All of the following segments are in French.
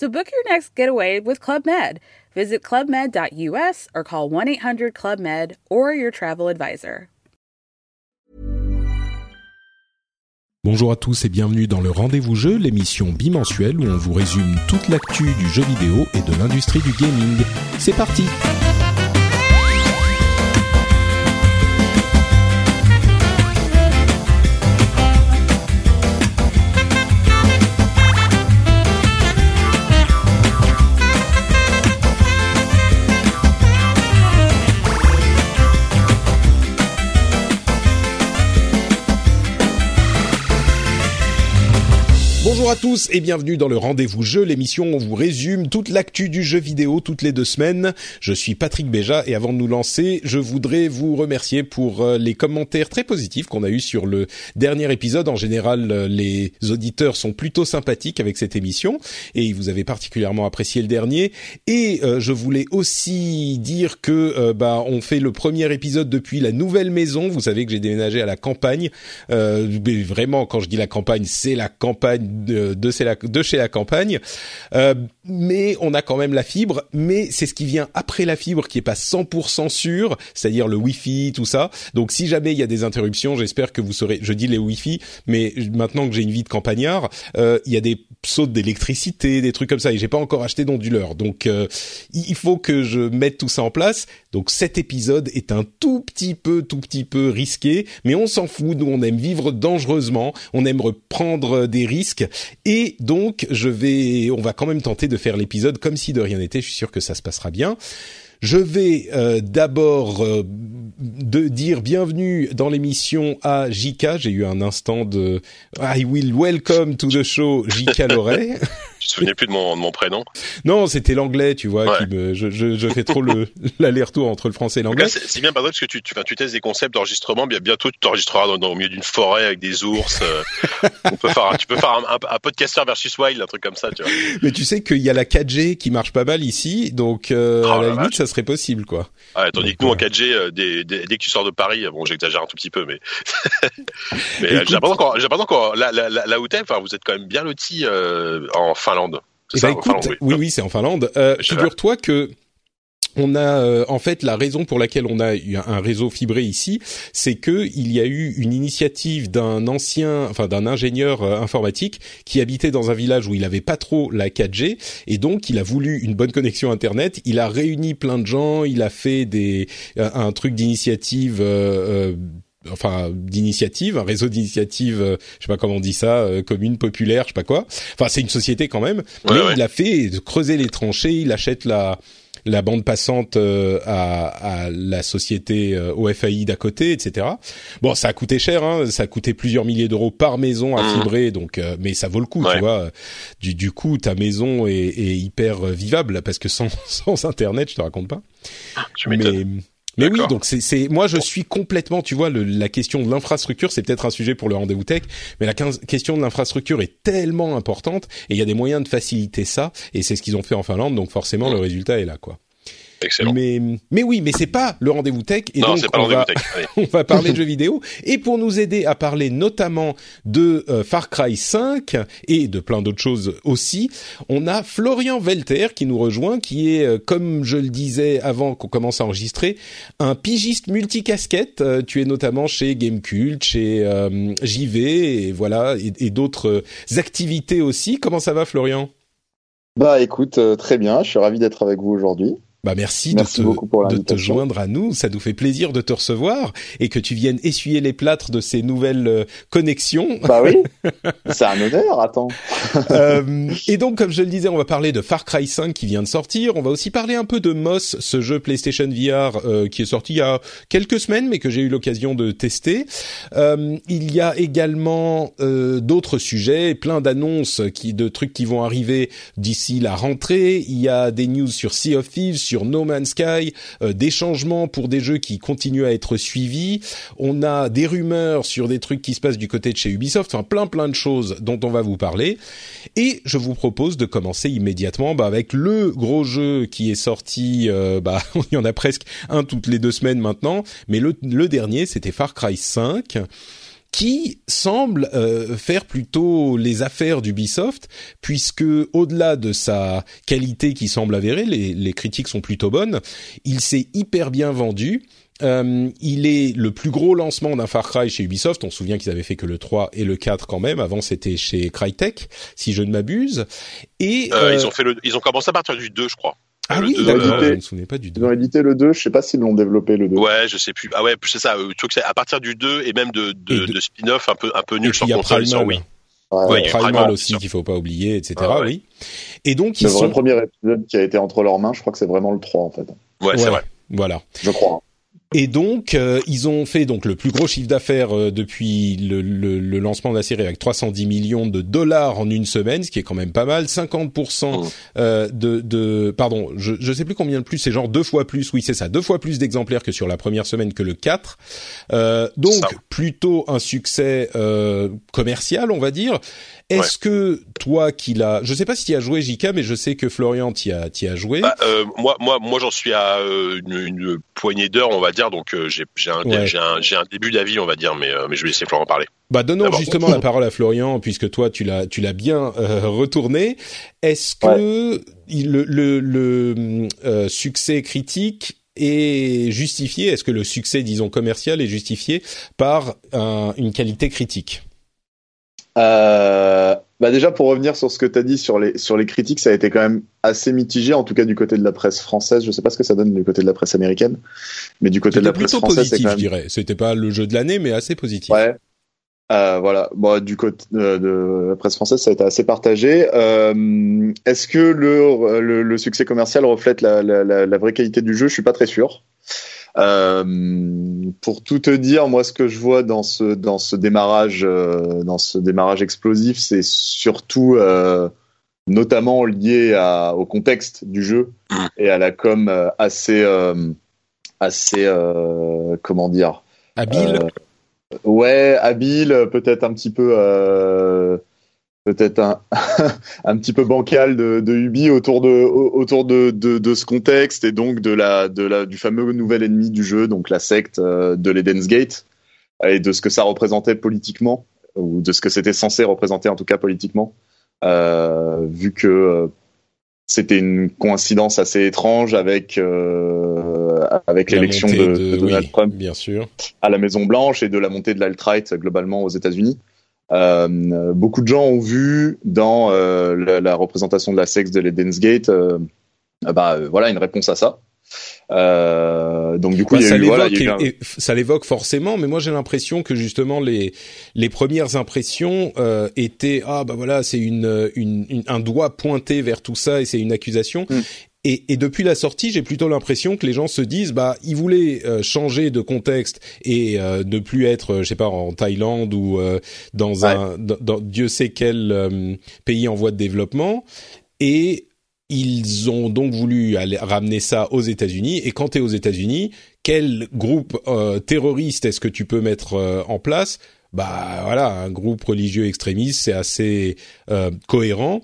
So book your next getaway with Club Med. Visit clubmed.us or call 1 800 Club Med or your travel advisor. Bonjour à tous et bienvenue dans le Rendez-vous Jeu, l'émission bimensuelle où on vous résume toute l'actu du jeu vidéo et de l'industrie du gaming. C'est parti! Bonjour à tous et bienvenue dans le Rendez-vous Jeu, l'émission où on vous résume toute l'actu du jeu vidéo toutes les deux semaines. Je suis Patrick Béja et avant de nous lancer, je voudrais vous remercier pour euh, les commentaires très positifs qu'on a eus sur le dernier épisode. En général, euh, les auditeurs sont plutôt sympathiques avec cette émission et vous avez particulièrement apprécié le dernier. Et euh, je voulais aussi dire que bah on fait le premier épisode depuis la nouvelle maison. Vous savez que j'ai déménagé à la campagne. mais vraiment, quand je dis la campagne, c'est la campagne de, de, chez la campagne. Euh, mais on a quand même la fibre, mais c'est ce qui vient après la fibre qui est pas 100% sûr, c'est-à-dire le Wi-Fi, tout ça. Donc si jamais il y a des interruptions, j'espère que vous saurez. Je dis les Wi-Fi, mais maintenant que j'ai une vie de campagnard, euh, il y a des sautes d'électricité, des trucs comme ça, et j'ai pas encore acheté d'onduleur. Donc euh, il faut que je mette tout ça en place. Donc cet épisode est un tout petit peu, tout petit peu risqué, mais on s'en fout. Nous on aime vivre dangereusement, on aime prendre des risques, et donc je vais, on va quand même tenter de faire l'épisode comme si de rien n'était. Je suis sûr que ça se passera bien. Je vais euh, d'abord euh, de dire bienvenue dans l'émission à Jika. J'ai eu un instant de I will welcome to the show Jika Loret. Je te souvenais plus de mon, de mon prénom. Non, c'était l'anglais, tu vois. Qui me, je, je, je fais trop le l'aller-retour entre le français et l'anglais. C'est bien, parce que tu, tu, tu testes des concepts d'enregistrement. Bien, bientôt, tu t'enregistreras dans, dans, au milieu d'une forêt avec des ours. Euh, on peut faire, tu peux faire un, un, un, podcaster versus wild, un truc comme ça, tu vois. Mais tu sais qu'il y a la 4G qui marche pas mal ici, donc euh, oh, à la limite, ça serait possible, quoi. Tandis que nous, en 4G, euh, dès, dès, dès, que tu sors de Paris, bon, j'exagère un tout petit peu, mais, mais j'ai pas encore, là, là, là, là où t'es, enfin, vous êtes quand même bien lotis en Finlande. Eh ben, écoute, oui, oui, c'est en Finlande. Euh, Figure-toi que on a euh, en fait la raison pour laquelle on a eu un réseau fibré ici, c'est que il y a eu une initiative d'un ancien, enfin d'un ingénieur euh, informatique qui habitait dans un village où il avait pas trop la 4G et donc il a voulu une bonne connexion internet. Il a réuni plein de gens, il a fait des un truc d'initiative. Euh, enfin d'initiative, un réseau d'initiative, euh, je sais pas comment on dit ça, euh, commune populaire, je sais pas quoi. Enfin, c'est une société quand même. mais il a fait creuser les tranchées, il achète la la bande passante euh, à, à, la société OFAI d'à côté, etc. Bon, ça a coûté cher, hein, ça a coûté plusieurs milliers d'euros par maison à mmh. fibrer, donc mais ça vaut le coup, tu vois. Du, du coup, ta maison est, est hyper vivable parce que sans, sans internet, je te raconte pas. Tu mais mais oui, donc c'est moi je suis complètement, tu vois, le, la question de l'infrastructure, c'est peut-être un sujet pour le rendez-vous tech, mais la question de l'infrastructure est tellement importante et il y a des moyens de faciliter ça et c'est ce qu'ils ont fait en Finlande, donc forcément le résultat est là, quoi. Excellent. Mais, mais oui, mais c'est pas le rendez-vous tech. Et non, donc, pas on, le va, tech. on va parler de jeux vidéo. Et pour nous aider à parler notamment de euh, Far Cry 5 et de plein d'autres choses aussi, on a Florian Velter qui nous rejoint, qui est, euh, comme je le disais avant qu'on commence à enregistrer, un pigiste multicasquette. Euh, tu es notamment chez Gamecult, chez euh, JV, et voilà, et, et d'autres activités aussi. Comment ça va, Florian? Bah écoute, très bien. Je suis ravi d'être avec vous aujourd'hui. Bah merci, de, te, de te joindre à nous. Ça nous fait plaisir de te recevoir et que tu viennes essuyer les plâtres de ces nouvelles euh, connexions. Bah oui, c'est un honneur. Attends. euh, et donc, comme je le disais, on va parler de Far Cry 5 qui vient de sortir. On va aussi parler un peu de Moss, ce jeu PlayStation VR euh, qui est sorti il y a quelques semaines, mais que j'ai eu l'occasion de tester. Euh, il y a également d'autres sujets, plein d'annonces qui, de trucs qui vont arriver d'ici la rentrée. Il y a des news sur Sea of Thieves sur No Man's Sky, euh, des changements pour des jeux qui continuent à être suivis. On a des rumeurs sur des trucs qui se passent du côté de chez Ubisoft, enfin plein plein de choses dont on va vous parler. Et je vous propose de commencer immédiatement bah, avec le gros jeu qui est sorti, euh, bah, il y en a presque un toutes les deux semaines maintenant, mais le, le dernier c'était Far Cry 5 qui semble euh, faire plutôt les affaires d'Ubisoft, puisque au-delà de sa qualité qui semble avérée, les, les critiques sont plutôt bonnes, il s'est hyper bien vendu. Euh, il est le plus gros lancement d'un Far Cry chez Ubisoft. On se souvient qu'ils avaient fait que le 3 et le 4 quand même. Avant, c'était chez Crytek, si je ne m'abuse. Et euh, ils ont fait le, ils ont commencé à partir du 2, je crois. Ah oui, d'accord, je ne me souvenais pas du 2. Ils ont édité le 2, je sais pas s'ils l'ont développé le 2. Ouais, je sais plus. Ah ouais, c'est ça. Tu vois que c'est à partir du 2 et même de, de, de... de spin-off un peu, un peu nul sur console, Primal, oui. Ouais, ouais, Primal aussi qu'il faut pas oublier, etc. Ah, ouais. Oui. Et donc ils sont... le premier épisode qui a été entre leurs mains. Je crois que c'est vraiment le 3 en fait. Ouais, c'est vrai. Voilà. Je crois. Et donc, euh, ils ont fait donc le plus gros chiffre d'affaires euh, depuis le, le, le, lancement de la série avec 310 millions de dollars en une semaine, ce qui est quand même pas mal. 50% euh, de, de, pardon, je je sais plus combien de plus, c'est genre deux fois plus. Oui, c'est ça, deux fois plus d'exemplaires que sur la première semaine que le 4. Euh, donc plutôt un succès euh, commercial, on va dire. Est-ce ouais. que toi qui l'as, je sais pas si tu as joué JK, mais je sais que Florian t'y a, t'y a joué. Bah, euh, moi, moi, moi, j'en suis à euh, une, une, poignée d'heures, on va dire, donc euh, j'ai, j'ai un, ouais. j'ai un, j'ai un début d'avis, on va dire, mais, mais je vais laisser Florian parler. Bah, donnons justement la parole à Florian, puisque toi, tu l'as, tu l'as bien retourné. Est-ce que ouais. le, le, le succès critique est justifié? Est-ce que le succès, disons commercial, est justifié par un, une qualité critique? Euh, bah déjà pour revenir sur ce que tu as dit sur les sur les critiques, ça a été quand même assez mitigé en tout cas du côté de la presse française. Je sais pas ce que ça donne du côté de la presse américaine, mais du côté de la presse française, c'est quand même. Je dirais, c'était pas le jeu de l'année, mais assez positif. Ouais. Euh, voilà. Bon, du côté de, de, la presse française, ça a été assez partagé. Euh, Est-ce que le, le, le, succès commercial reflète la, la, la, la, vraie qualité du jeu? Je suis pas très sûr. Euh, pour tout te dire, moi, ce que je vois dans ce dans ce démarrage euh, dans ce démarrage explosif, c'est surtout euh, notamment lié à, au contexte du jeu et à la com euh, assez assez comment dire habile. ouais, habile, peut-être un petit peu peut-être un, un petit peu bancal de, de Ubi autour de autour de, de, de, ce contexte et donc de la de la du fameux nouvel ennemi du jeu donc la secte euh, de l'Eden's Gate et de ce que ça représentait politiquement ou de ce que c'était censé représenter en tout cas politiquement euh, vu que euh, c'était une coïncidence assez étrange avec euh, avec l'élection de, de, Donald oui, Trump bien sûr. à la Maison Blanche et de la montée de l'alt-right globalement aux États-Unis euh, beaucoup de gens ont vu dans euh, la, la, représentation de la sexe de l'Eden's Gate, euh, bah voilà une réponse à ça. Euh, donc du coup, bah, il y ça eu, l'évoque, voilà, un... ça forcément, mais moi j'ai l'impression que justement les les premières impressions euh, étaient ah bah voilà c'est une, une, une, un doigt pointé vers tout ça et c'est une accusation. Mm. Et, et, depuis la sortie, j'ai plutôt l'impression que les gens se disent, bah, ils voulaient euh, changer de contexte et euh, ne plus être, euh, je sais pas, en Thaïlande ou euh, dans ouais. un, dans, dans, Dieu sait quel euh, pays en voie de développement, et ils ont donc voulu aller ramener ça aux États-Unis. Et quand tu es aux États-Unis, quel groupe terroriste est-ce que tu peux mettre en place? Bah voilà, un groupe religieux extrémiste, c'est assez cohérent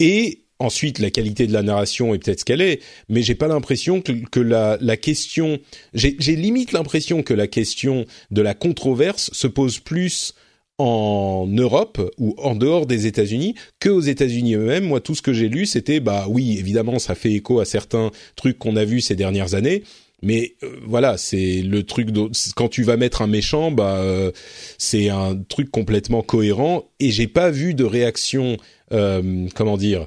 et Ensuite, la qualité de la narration est peut-être ce qu'elle est, mais j'ai pas l'impression que, que, la, la question, j'ai limite l'impression que la question de la controverse se pose plus en Europe ou en dehors des États-Unis que aux États-Unis eux-mêmes. Moi, tout ce que j'ai lu, c'était bah oui, évidemment, ça fait écho à certains trucs qu'on a vus ces dernières années. Mais euh, voilà, c'est le truc quand tu vas mettre un méchant, bah euh, c'est un truc complètement cohérent. Et j'ai pas vu de réaction, euh, comment dire,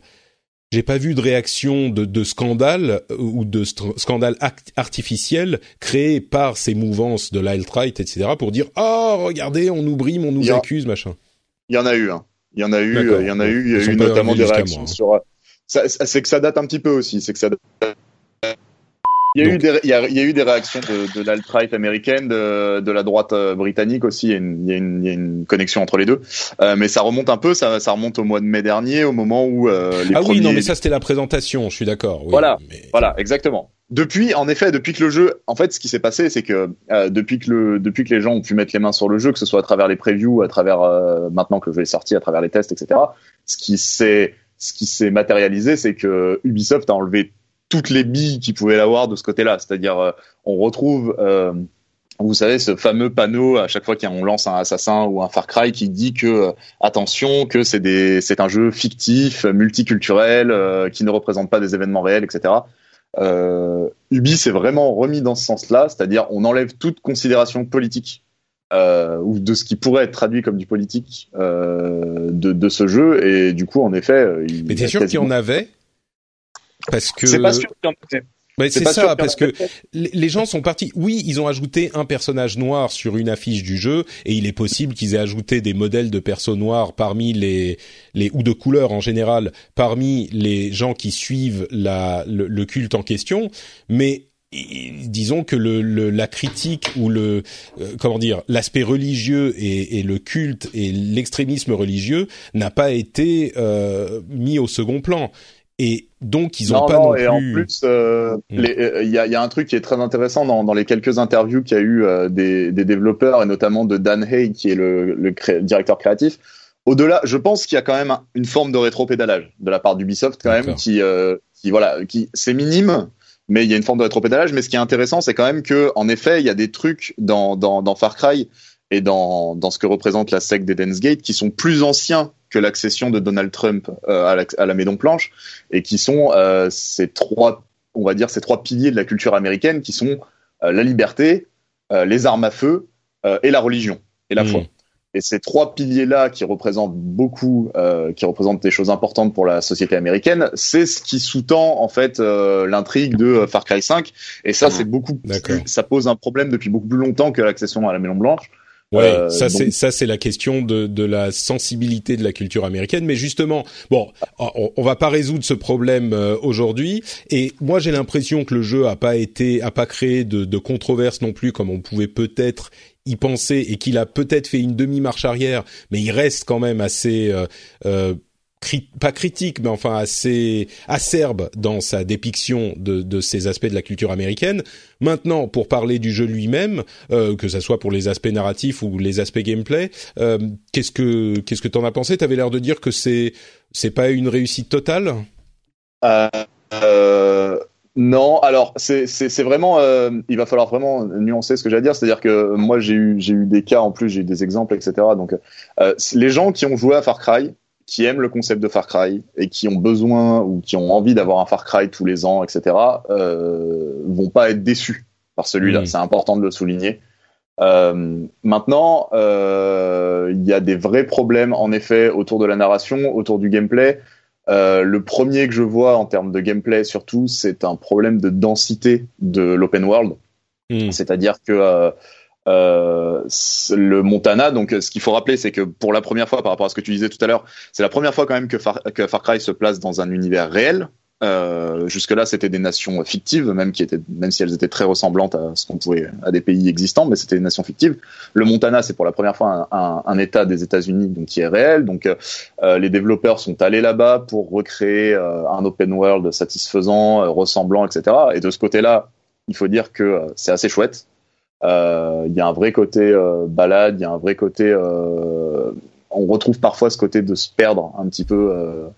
j'ai pas vu de réaction de, de scandale ou de scandale artificiel créé par ces mouvances de l'alt-right, etc. pour dire oh regardez on nous brime, on nous accuse, machin. Il y en a eu, hein. Il y en a eu, il y en a eu, il y a eu notamment des réactions hein. sur. C'est que ça date un petit peu aussi, c'est que ça il y, a eu des, il, y a, il y a eu des réactions de, de l'alt-right américaine, de, de, la droite euh, britannique aussi. Il y, a une, il, y a une, il y a une connexion entre les deux, euh, mais ça remonte un peu. Ça, ça remonte au mois de mai dernier, au moment où euh, les ah oui, non, mais ça c'était la présentation. Je suis d'accord. Oui, voilà, voilà, exactement. Depuis, en effet, depuis que le jeu, en fait, ce qui s'est passé, c'est que euh, depuis que le, depuis que les gens ont pu mettre les mains sur le jeu, que ce soit à travers les previews, à travers euh, maintenant que le jeu est sorti, à travers les tests, etc. Ce qui s'est, ce qui s'est matérialisé, c'est que Ubisoft a enlevé toutes les billes qu'il pouvait avoir de ce côté-là. C'est-à-dire, euh, on retrouve, euh, vous savez, ce fameux panneau à chaque fois qu'on lance un assassin ou un Far Cry qui dit que euh, attention, que c'est des, c'est un jeu fictif, multiculturel, qui ne représente pas des événements réels, etc. Euh, Ubi s'est vraiment remis dans ce sens-là, c'est-à-dire on enlève toute considération politique euh, ou de ce qui pourrait être traduit comme du politique euh, de, de, ce jeu, et du coup, en effet, il mais t'es sûr qu'il y en avait parce que c'est pas sûr c'est ça, parce que les gens sont partis. Oui, ils ont ajouté un personnage noir sur une affiche du jeu, et il est possible qu'ils aient ajouté des modèles de persos noirs parmi les, les ou de couleurs en général parmi les gens qui suivent la, le, culte en question. Mais disons que le, la critique ou le euh, comment dire l'aspect religieux et, et, le culte et l'extrémisme religieux n'a pas été euh, mis au second plan et donc ils ont pas non, et en plus, euh, mm. euh, il y, a, y, a, un truc qui est très intéressant dans, dans les quelques interviews qu'il y a eu euh, des, des, développeurs et notamment de Dan Hay qui est le, le directeur créatif. Au-delà, je pense qu'il y a quand même une forme de rétropédalage de la part d'Ubisoft quand même qui, qui voilà, qui c'est minime, mais il y a une forme de rétropédalage. Mais ce qui est intéressant, c'est quand même que en effet, il y a des trucs dans, dans, dans Far Cry et dans, dans ce que représente la secte d'Eden's Gate qui sont plus anciens que l'accession de Donald Trump euh, à, la, à, la, Maison Blanche et qui sont euh, ces trois, on va dire ces trois piliers de la culture américaine qui sont euh, la liberté, les armes à feu et la religion et la foi. Et ces trois piliers-là qui représentent beaucoup, euh, qui représentent des choses importantes pour la société américaine, c'est ce qui sous-tend en fait euh, l'intrigue de Far Cry 5. Et ça, c'est beaucoup, ça pose un problème depuis beaucoup plus longtemps que l'accession à la Maison Blanche. Ouais, euh, ça c'est ça c'est la question de de la sensibilité de la culture américaine. Mais justement, bon, on, on va pas résoudre ce problème euh, aujourd'hui. Et moi, j'ai l'impression que le jeu a pas été, a pas créé de, de controverse non plus, comme on pouvait peut-être y penser, et qu'il a peut-être fait une demi marche arrière. Mais il reste quand même assez euh, euh pas critique, mais enfin assez acerbe dans sa dépiction de, de, ces aspects de la culture américaine. Maintenant, pour parler du jeu lui-même, euh, que ça soit pour les aspects narratifs ou les aspects gameplay, euh, qu'est-ce que qu'est-ce que t'en as pensé? T'avais l'air de dire que c'est c'est pas une réussite totale? Euh, non, alors c'est vraiment euh, il va falloir vraiment nuancer ce que j'ai à dire, c'est-à-dire que moi j'ai eu j'ai eu des cas en plus j'ai eu des exemples etc. Donc euh, les gens qui ont joué à Far Cry qui aiment le concept de Far Cry et qui ont besoin ou qui ont envie d'avoir un Far Cry tous les ans, etc., euh, vont pas être déçus par celui-là. C'est important de le souligner. Euh, maintenant, euh, il y a des vrais problèmes en effet autour de la narration, autour du gameplay. Euh, le premier que je vois en termes de gameplay surtout, c'est un problème de densité de l'open world. Mm. C'est-à-dire que euh, euh, le Montana. Donc, ce qu'il faut rappeler, c'est que pour la première fois, par rapport à ce que tu disais tout à l'heure, c'est la première fois quand même que Far, Cry se place dans un univers réel. Euh, jusque-là, c'était des nations fictives, même qui étaient, même si elles étaient très ressemblantes à ce qu'on pouvait, à des pays existants, mais c'était des nations fictives. Le Montana, c'est pour la première fois un, État des États-Unis, donc qui est réel. Donc, euh, les développeurs sont allés là-bas pour recréer euh, un open world satisfaisant, euh, ressemblant, etc. Et de ce côté-là, il faut dire que c'est assez chouette. Euh, il y a un vrai côté euh, balade, il y a un vrai côté. Euh, on retrouve parfois ce côté de se perdre un petit peu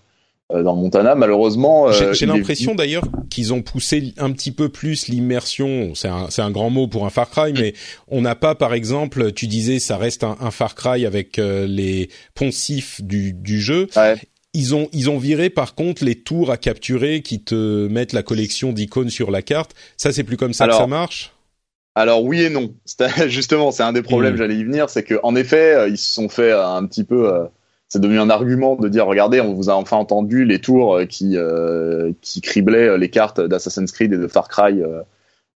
dans Montana. Malheureusement, j'ai l'impression d'ailleurs qu'ils ont poussé un petit peu plus l'immersion. C'est un, un, grand mot pour un Far Cry, mais on n'a pas, par exemple, tu disais, ça reste un, un Far Cry avec les poncifs du, du jeu. Ouais. Ils ont ils ont viré par contre les tours à capturer qui te mettent la collection d'icônes sur la carte. Ça c'est plus comme ça que ça marche? Alors oui et non. Justement, c'est un des problèmes, mmh. j'allais y venir, c'est que en effet, euh, ils se sont fait un petit peu. Euh, c'est devenu un argument de dire regardez, on vous a enfin entendu les tours qui qui criblaient les cartes d'Assassin's Creed et de Far Cry,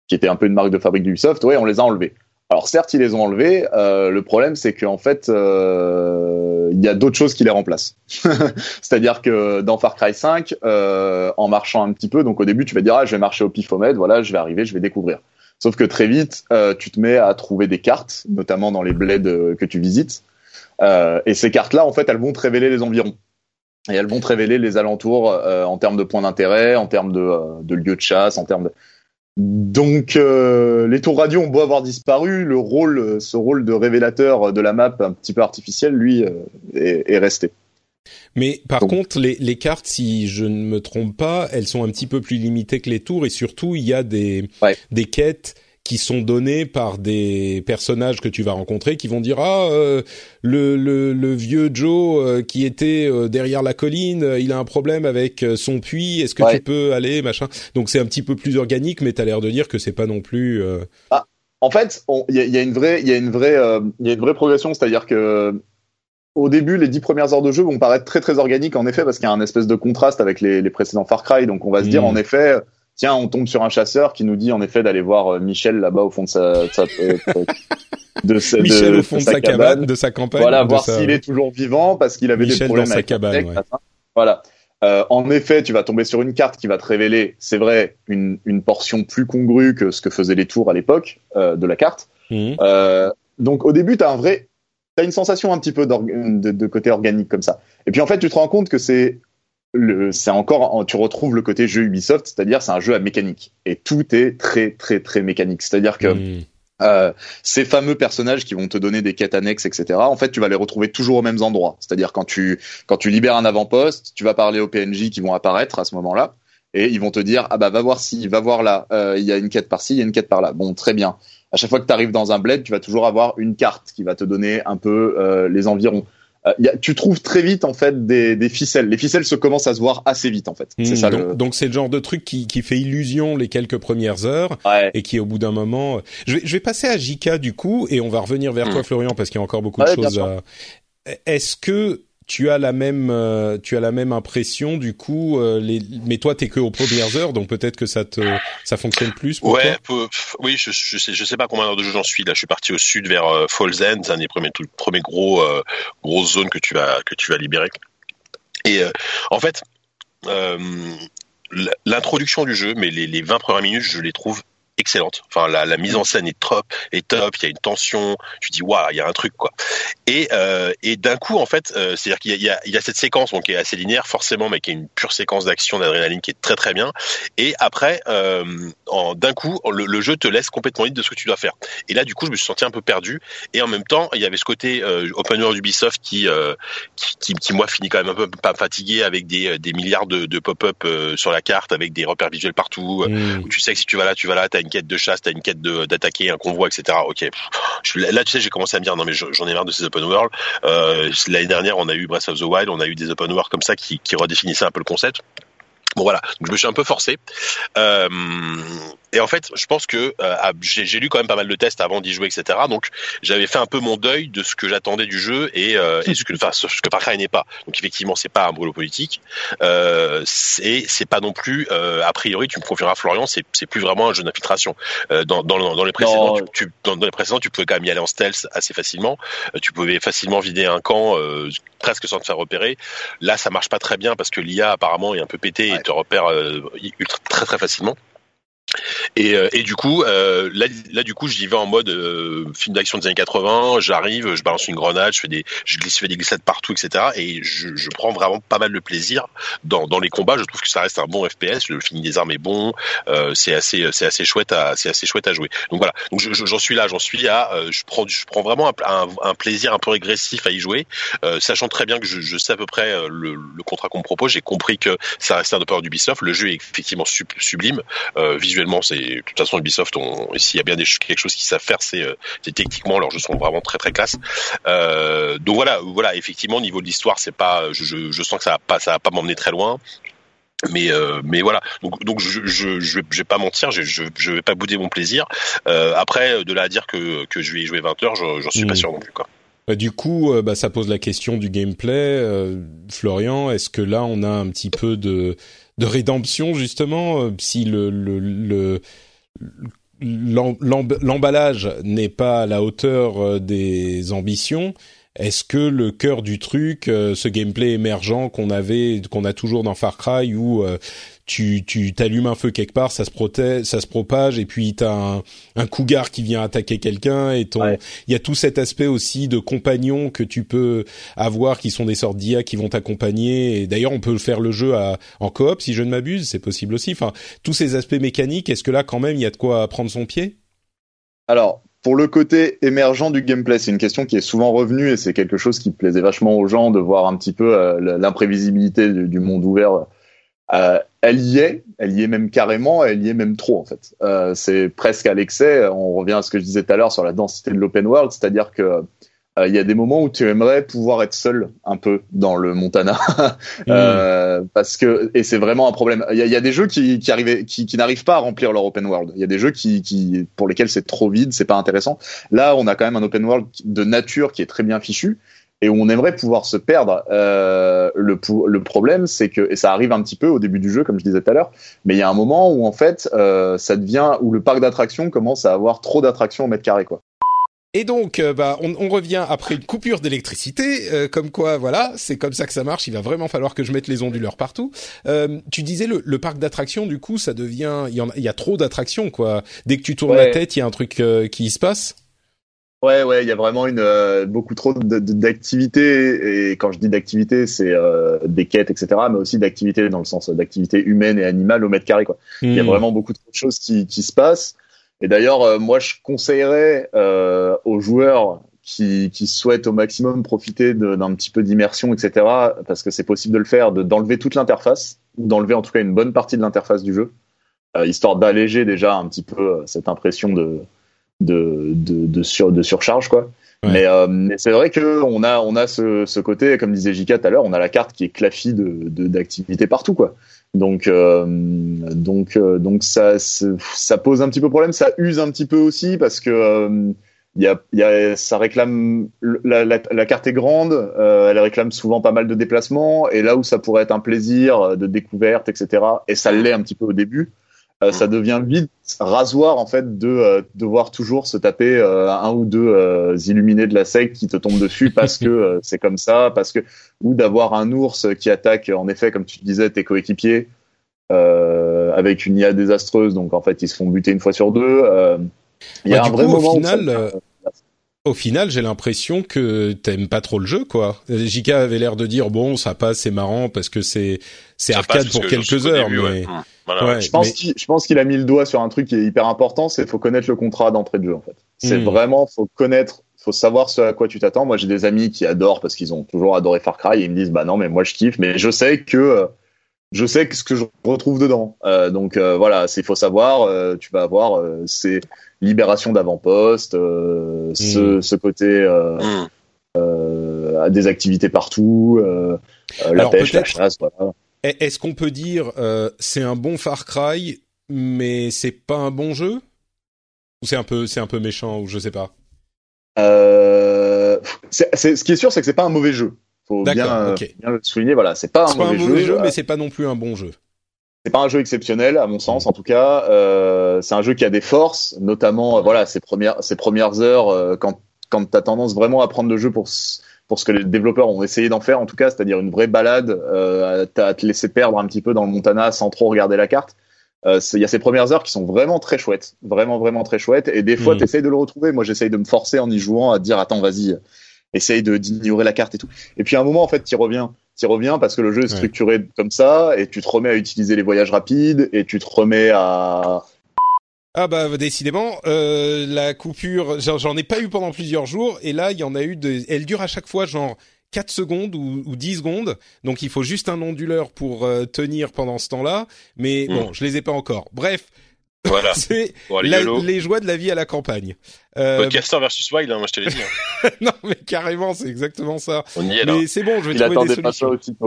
qui étaient un peu une marque de fabrique d'Ubisoft. Ouais, on les a enlevés. Alors certes, ils les ont enlevés. Euh, le problème, c'est qu'en fait, euh, il y a d'autres choses qui les remplacent. C'est-à-dire que dans Far Cry 5, euh, en marchant un petit peu, donc au début, tu vas dire ah, je vais marcher au pifomètre, voilà, je vais arriver, je vais découvrir. Sauf que très vite, tu te mets à trouver des cartes, notamment dans les bleds que tu visites. et ces cartes-là, en fait, elles vont te révéler les environs. Et elles vont te révéler les alentours en termes de points d'intérêt, en termes de, de lieux de chasse, en termes de donc euh, les tours radio ont beau avoir disparu, le rôle, ce rôle de révélateur de la map un petit peu artificiel, lui, euh, est, resté. Mais par contre, les, les, cartes, si je ne me trompe pas, elles sont un petit peu plus limitées que les tours. Et surtout il y a des des quêtes qui sont donnés par des personnages que tu vas rencontrer qui vont dire ah euh, le, le, le, vieux Joe euh, qui était euh, derrière la colline il a un problème avec son puits est-ce que tu peux aller machin. Donc c'est un petit peu plus organique mais t'as l'air de dire que c'est pas non plus ah, en fait il y a, y a, une vraie il y a une vraie il y a une vraie progression. C'est-à-dire que au début, les dix premières heures de jeu vont paraître très très organiques en effet parce qu'il y a un espèce de contraste avec les, les précédents Far Cry. Donc on va se dire en effet, tiens, on tombe sur un chasseur qui nous dit en effet d'aller voir euh, Michel là-bas au fond de sa, de sa, euh, de, Michel au fond de, sa, cabane, de sa campagne. Voilà, voir s'il est toujours vivant parce qu'il avait des problèmes avec sa cabane. Voilà. Euh, en effet, tu vas tomber sur une carte qui va te révéler, c'est vrai, une, une portion plus congrue que ce que faisaient les tours à l'époque euh, de la carte. Mhm. Euh, donc au début, t'as un vrai, t'as une sensation un petit peu de, de, côté organique comme ça. Et puis en fait, tu te rends compte que c'est c'est encore, tu retrouves le côté jeu Ubisoft, c'est-à-dire c'est un jeu à mécanique et tout est très très très mécanique. C'est-à-dire que euh, ces fameux personnages qui vont te donner des quêtes annexes, etc. En fait, tu vas les retrouver toujours aux mêmes endroits. C'est-à-dire quand tu quand tu libères un avant-poste, tu vas parler aux PNJ qui vont apparaître à ce moment-là et ils vont te dire ah bah va voir si, va voir là, euh, il y a une quête par-ci, il y a une quête par-là. Bon, très bien. À chaque fois que tu arrives dans un bled, tu vas toujours avoir une carte qui va te donner un peu euh, les environs. Euh, tu trouves très vite en fait des, des, ficelles. Les ficelles se commencent à se voir assez vite en fait. c'est hmm, ça. Donc c'est le... genre de truc qui, qui fait illusion les quelques premières heures et qui au bout d'un moment. Euh, je vais, je vais passer à Jika du coup et on va revenir vers hmm. toi Florian parce qu'il y a encore beaucoup de choses. À... Est-ce que tu as la même euh, tu as la même impression du coup euh, les, mais toi t'es que aux premières heures donc peut-être que ça te ça fonctionne plus pour ouais oui je, je sais je sais pas combien d'heures de jeu j'en suis là. Je suis parti au sud vers euh, Falls End c'est un des premiers tout, premiers gros euh, grosses zones que tu vas que tu vas libérer. Et en fait l'introduction du jeu mais les, les 20 premières minutes je les trouve excellente. Enfin, la, la, mise en scène est top, est top. Il y a une tension. Tu dis waouh, il y a un truc quoi. Et euh, et d'un coup, en fait, euh, c'est-à-dire qu'il y y a, cette séquence donc qui est assez linéaire forcément, mais qui est une pure séquence d'action d'adrénaline qui est très très bien. Et après, euh, d'un coup, le, le, jeu te laisse complètement libre de ce que tu dois faire. Et là, du coup, je me suis senti un peu perdu. Et en même temps, il y avait ce côté open world d'Ubisoft qui, qui, qui, qui, moi finit quand même un peu pas fatigué avec des, des milliards de, de pop-up sur la carte, avec des repères visuels partout. Mmh. Où tu sais que si tu vas là, tu vas là, une quête de chasse, t'as une quête d'attaquer un convoi, etc. Ok. là, tu sais, j'ai commencé à me dire non mais j'en ai marre de ces open world. Euh, L'année dernière, on a eu Breath of the Wild, on a eu des open world comme ça qui, qui redéfinissaient un peu le concept. Bon voilà, donc je me suis un peu forcé. Euh, et en fait, je pense que euh, j'ai lu quand même pas mal de tests avant d'y jouer, etc. Donc j'avais fait un peu mon deuil de ce que j'attendais du jeu et, euh, et ce que enfin, ce que Far Cry n'est pas. Donc effectivement, c'est pas un brûlot politique. Euh, c'est c'est pas non plus euh, a priori, tu me confirmeras Florian, c'est c'est plus vraiment un jeu d'infiltration. Euh, dans, dans, dans les précédents, tu, tu, dans, dans, les précédents, tu pouvais quand même y aller en stealth assez facilement. tu pouvais facilement vider un camp presque sans te faire repérer. Là, ça marche pas très bien parce que l'IA apparemment est un peu pété et te repère ultra, très très facilement. Et, euh, et, du coup, euh, là, là, du coup, j'y vais en mode euh, film d'action des années 80. J'arrive, je balance une grenade, je fais des, je glisse, je fais des glissades partout, etc. Et je, je, prends vraiment pas mal de plaisir dans, dans les combats. Je trouve que ça reste un bon FPS. Le film des armes est bon. Euh, c'est assez, c'est assez chouette à, c'est assez chouette à jouer. Donc voilà. Donc j'en suis là, j'en suis à, euh, je prends, je prends vraiment un, plaisir un peu régressif à y jouer, sachant très bien que je, je sais à peu près le, le contrat qu'on me propose. J'ai compris que ça restait un du d'Ubisoft. Le jeu est effectivement sublime visuellement c'est de toute façon Ubisoft, s'il y a bien des, quelque chose qu'ils savent faire, c'est euh, techniquement leurs jeux sont vraiment très très classe. Euh, donc voilà, voilà, effectivement, au niveau de l'histoire, c'est pas, je, je, sens que ça va pas, ça va pas m'emmener très loin mais euh, mais voilà donc donc je je je, vais pas mentir je je, je vais pas bouder mon plaisir euh, après de là à dire que que je vais y jouer 20 heures j'en suis pas hmm. sûr non plus quoi Bah, du coup, bah, ça pose la question du gameplay. Euh, Florian, est-ce que là, on a un petit peu de, de rédemption justement, si le, le, l'emballage n'est pas à la hauteur des ambitions est-ce que le cœur du truc, euh, ce gameplay émergent qu'on avait, qu'on a toujours dans Far Cry, où euh, tu tu t'allumes un feu quelque part, ça se protège, ça se propage, et puis t'as un, un cougar qui vient attaquer quelqu'un, et ton, il y a tout cet aspect aussi de compagnons que tu peux avoir, qui sont des sortes d'IA qui vont t'accompagner. Et d'ailleurs, on peut faire le jeu à, en coop, si je ne m'abuse, c'est possible aussi. Enfin, tous ces aspects mécaniques, est-ce que là, quand même, il y a de quoi prendre son pied? Alors, pour le côté émergent du gameplay, c'est une question qui est souvent revenue et c'est quelque chose qui plaisait vachement aux gens de voir un petit peu euh, l'imprévisibilité du, monde ouvert. Euh, elle y est, elle y est même carrément, elle y est même trop en fait. Euh, c'est presque à l'excès. On revient à ce que je disais tout à l'heure sur la densité de l'open world, c'est-à-dire que euh, il y a des moments où tu aimerais pouvoir être seul un peu dans le Montana euh, mm. parce que et c'est vraiment un problème il y a, y a, des jeux qui qui arrivent qui, qui n'arrivent pas à remplir leur open world il y a des jeux qui, qui pour lesquels c'est trop vide c'est pas intéressant là on a quand même un open world de nature qui est très bien fichu et où on aimerait pouvoir se perdre. Euh, le, le problème, c'est que et ça arrive un petit peu au début du jeu, comme je disais tout à l'heure, mais il y a un moment où en fait, euh, ça devient où le parc d'attractions commence à avoir trop d'attractions au mètre carré, quoi. Et donc, euh, bah, on, on, revient après une coupure d'électricité, euh, comme quoi, voilà, c'est comme ça que ça marche. Il va vraiment falloir que je mette les onduleurs partout. Euh, tu disais le, le parc d'attractions, du coup, ça devient, il y, en a, il y a trop d'attractions, quoi. Dès que tu tournes la tête, il y a un truc qui se passe. Ouais, ouais, il y a vraiment une beaucoup trop d'activités. Et quand je dis d'activités, c'est des quêtes, etc., mais aussi d'activités dans le sens d'activités humaines et animales au mètre carré, quoi. Il y a hmm. vraiment beaucoup trop de choses qui, qui se passent. Et d'ailleurs, euh, moi, je conseillerais euh, aux joueurs qui, qui, souhaitent au maximum profiter d'un petit peu d'immersion, etc., parce que c'est possible de le faire, d'enlever toute l'interface, ou d'enlever en tout cas une bonne partie de l'interface du jeu, euh, histoire d'alléger déjà un petit peu euh, cette impression de, de, de, de, sur, de surcharge, quoi. Mais, euh, mais c'est vrai que on a on a ce, ce côté, comme disait Jika tout à l'heure, on a la carte qui est claffie de d'activités partout, quoi. Donc, euh, donc, euh, donc ça, ça pose un petit peu problème. Ça use un petit peu aussi parce que y a, y a, ça réclame la, la, la carte est grande, elle réclame souvent pas mal de déplacements et là où ça pourrait être un plaisir de découverte, etc. Et ça l'est un petit peu au début. Euh, ça devient vite rasoir en fait de euh, devoir toujours se taper euh, un ou deux illuminés de la secte qui te tombent dessus parce que c'est comme ça, parce que ou d'avoir un ours qui attaque en effet comme tu disais tes coéquipiers avec une IA désastreuse, donc en fait ils se font buter une fois sur deux. Il y a un vrai moment au final, au final, j'ai l'impression que t'aimes pas trop le jeu, quoi. JK avait l'air de dire bon, ça passe, c'est marrant parce que c'est c'est arcade pour quelques heures, mais je pense qu'il je pense qu'il a mis le doigt sur un truc qui est hyper important, c'est faut connaître le contrat d'entrée de jeu en fait. C'est hmm. vraiment faut connaître, faut savoir ce à quoi tu t'attends. Moi, j'ai des amis qui adorent parce qu'ils ont toujours adoré Far Cry et ils me disent bah non, mais moi je kiffe, mais je sais que euh, je sais ce que je retrouve dedans. Euh, donc euh, voilà, c'est faut savoir. Euh, tu vas avoir c'est libération d'avant-poste, mm. ce, ce, côté mm. des activités partout, la pêche, la chasse. Voilà. Est-ce qu'on peut dire c'est un bon Far Cry, mais c'est pas un bon jeu? Ou c'est un peu c'est un peu méchant ou je sais pas. c'est, ce qui est sûr, c'est que c'est pas un mauvais jeu faut bien, bien, le souligner. Voilà, c'est pas un mauvais, pas un mauvais jeu, mais c'est pas non plus un bon jeu. C'est pas un jeu exceptionnel à mon sens, en tout cas. Euh, c'est un jeu qui a des forces, notamment euh, voilà ses premières ses premières heures euh, quand quand t'as tendance vraiment à prendre le jeu pour pour ce que les développeurs ont essayé d'en faire, en tout cas, c'est-à-dire une vraie balade, euh, à te laisser perdre un petit peu dans le Montana sans trop regarder la carte. Euh, il y a ces premières heures qui sont vraiment très chouettes, vraiment vraiment très chouettes, et des fois mmh. t'essayes de le retrouver. Moi, j'essaye de me forcer en y jouant à dire attends, vas-y, essaye de d'ignorer la carte et tout. Et puis à un moment, en fait, tu reviens. Tu reviens parce que le jeu est structuré comme ça et tu te remets à utiliser les voyages rapides et tu te remets à ah bah décidément, euh, la coupure, j'en ai pas eu pendant plusieurs jours et là il y en a eu de, elle dure à chaque fois genre 4 secondes ou, ou 10 secondes, donc il faut juste un onduleur pour euh, tenir pendant ce temps-là, mais bon, hmm. je les ai pas encore. Bref, voilà. c'est les joies de la vie à la campagne. Euh... Podcaster versus Wild, hein, moi je te l'ai dit. Hein. non, mais carrément, c'est exactement ça. On y est là. Mais c'est bon, je vais Il trouver des solutions. Pas ça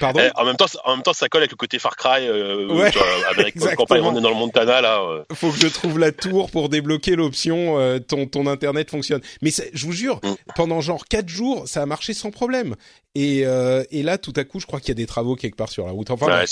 pardon. Eh, en même temps, en même temps, ça colle avec le côté Far Cry, euh, Ouais, tu vois, avec campagne, on est dans le Montana là. euh. Faut que je trouve la tour pour débloquer l'option euh, ton ton internet fonctionne. Mais je vous jure, Mm. pendant genre quatre jours, ça a marché sans problème. Et euh, et là, tout à coup, je crois qu'il y a des travaux quelque part sur la route. Enfin, Ouais,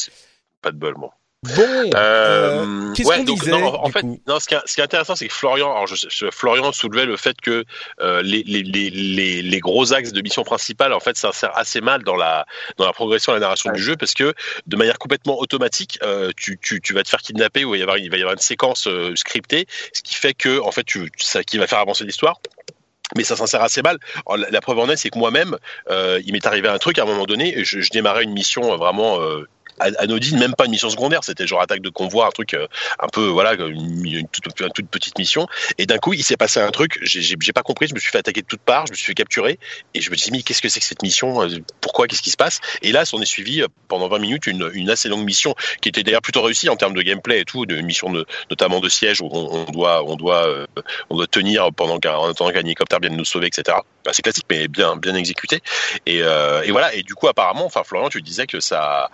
pas de bol, bon. Bon. Euh, euh, Qu'est-ce ouais, qu'on donc, disait non, en fait, non, ce qui est, ce qui est intéressant, c'est que Florian, alors je, je- Florian soulevait le fait que euh, les, les, les, les, les gros axes de mission principale, en fait, s'insèrent assez mal dans la dans la progression et la narration du jeu, parce que de manière complètement automatique, euh, tu, tu, tu vas te faire kidnapper ou il va y avoir, il va y avoir une séquence euh, scriptée, ce qui fait que, en fait, tu, ça qui va faire avancer l'histoire. Mais ça s'insère assez mal. La, preuve en est, c'est que moi-même, euh, il m'est arrivé un truc à un moment donné, je, je démarrais une mission euh, vraiment euh, anodine, même pas une mission secondaire, c'était genre attaque de convoi, un truc euh, un peu voilà, une, une toute, une petite mission. Et d'un coup, il s'est passé un truc, j'ai- pas compris, je me suis fait attaquer de toutes parts, je me suis fait capturer, et je me suis dit, mais qu'est-ce que c'est que cette mission Euh, Pourquoi Qu'est-ce qui se passe? Et là, s'en est suivi euh, pendant 20 minutes une, une assez longue mission qui était d'ailleurs plutôt réussie en termes de gameplay et tout, de mission de, notamment de siège où on, on doit, on doit, on doit tenir pendant qu'un, en attendant qu'un hélicoptère vienne nous sauver, etc. Bah, c'est classique, mais bien, bien exécuté. Et, voilà. Et du coup, apparemment, enfin, Florian, tu disais que ça,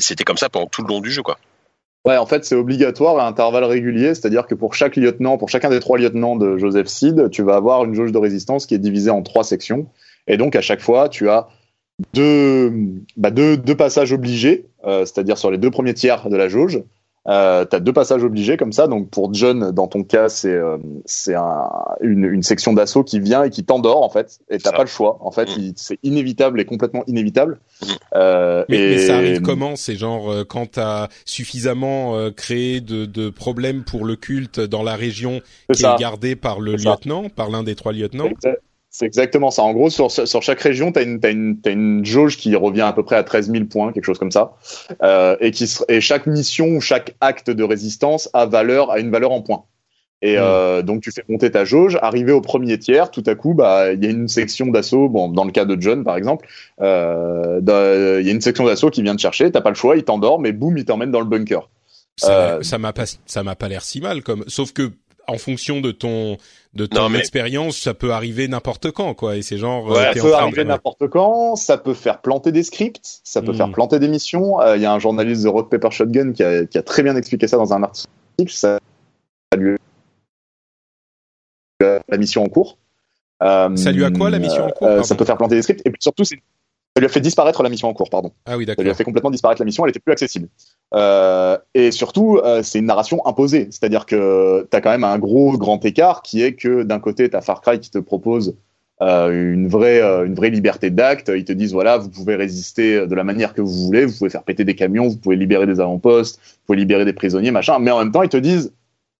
c'était comme ça pendant tout le long du jeu, quoi. Ouais, en fait, c'est obligatoire à intervalles réguliers, c'est-à-dire que pour chaque lieutenant, pour chacun des trois lieutenants de Joseph Seed, tu vas avoir une jauge de résistance qui est divisée en trois sections. Et donc, à chaque fois, tu as deux, bah, deux, passages obligés, euh, c'est-à-dire sur les deux premiers tiers de la jauge. Euh, tu as deux passages obligés comme ça. Donc, pour John, dans ton cas, c'est euh, c'est un, une, une section d'assaut qui vient et qui t'endort, en fait. Et t'as pas le choix. En fait, Mm. c'est inévitable et complètement inévitable. Mm. Euh, Mais, et... mais ça arrive comment C'est genre euh, quand t'as suffisamment euh, créé de, de problèmes pour le culte dans la région qui ça. est gardée par le ça. lieutenant, par l'un des trois lieutenants? C'est exactement ça. En gros, sur, sur chaque région, tu as une, t'as une, t'as une jauge qui revient à peu près à 13 000 points, quelque chose comme ça. Euh, et, qui, et chaque mission ou chaque acte de résistance a, valeur, a une valeur en points. Et Mm. euh, donc, tu fais monter ta jauge. Arrivé au premier tiers, tout à coup, bah, il y a une section d'assaut. Bon, dans le cas de John, par exemple, euh, il y a une section d'assaut qui vient te chercher. T'as pas le choix, il t'endort, mais boum, il t'emmène dans le bunker. Ça Euh, ça m'a pas ça m'a pas l'air si mal comme sauf que en fonction de ton de ton mais- expérience, ça peut arriver n'importe quand quoi et c'est genre Ouais, euh, Ça peut de- arriver n'importe quand, ça peut faire planter des scripts, ça peut Mm. faire planter des missions. Euh, Il y a un journaliste de Rock Paper Shotgun qui a, qui a très bien expliqué ça dans un article. Ça lui la mission en cours. Euh, Ça lui a quoi, la mission en cours, euh, Ça peut faire planter des scripts et puis surtout c'est- ça lui a fait disparaître la mission en cours, pardon. Ah oui, Ça lui d'accord. a fait complètement disparaître la mission, elle était plus accessible. Euh, et surtout, euh, c'est une narration imposée, c'est-à-dire que tu as quand même un gros grand écart qui est que d'un côté, tu as Far Cry qui te propose euh, une vraie une vraie liberté d'acte, ils te disent voilà, vous pouvez résister de la manière que vous voulez, vous pouvez faire péter des camions, vous pouvez libérer des avant-postes, vous pouvez libérer des prisonniers, machin, mais en même temps, ils te disent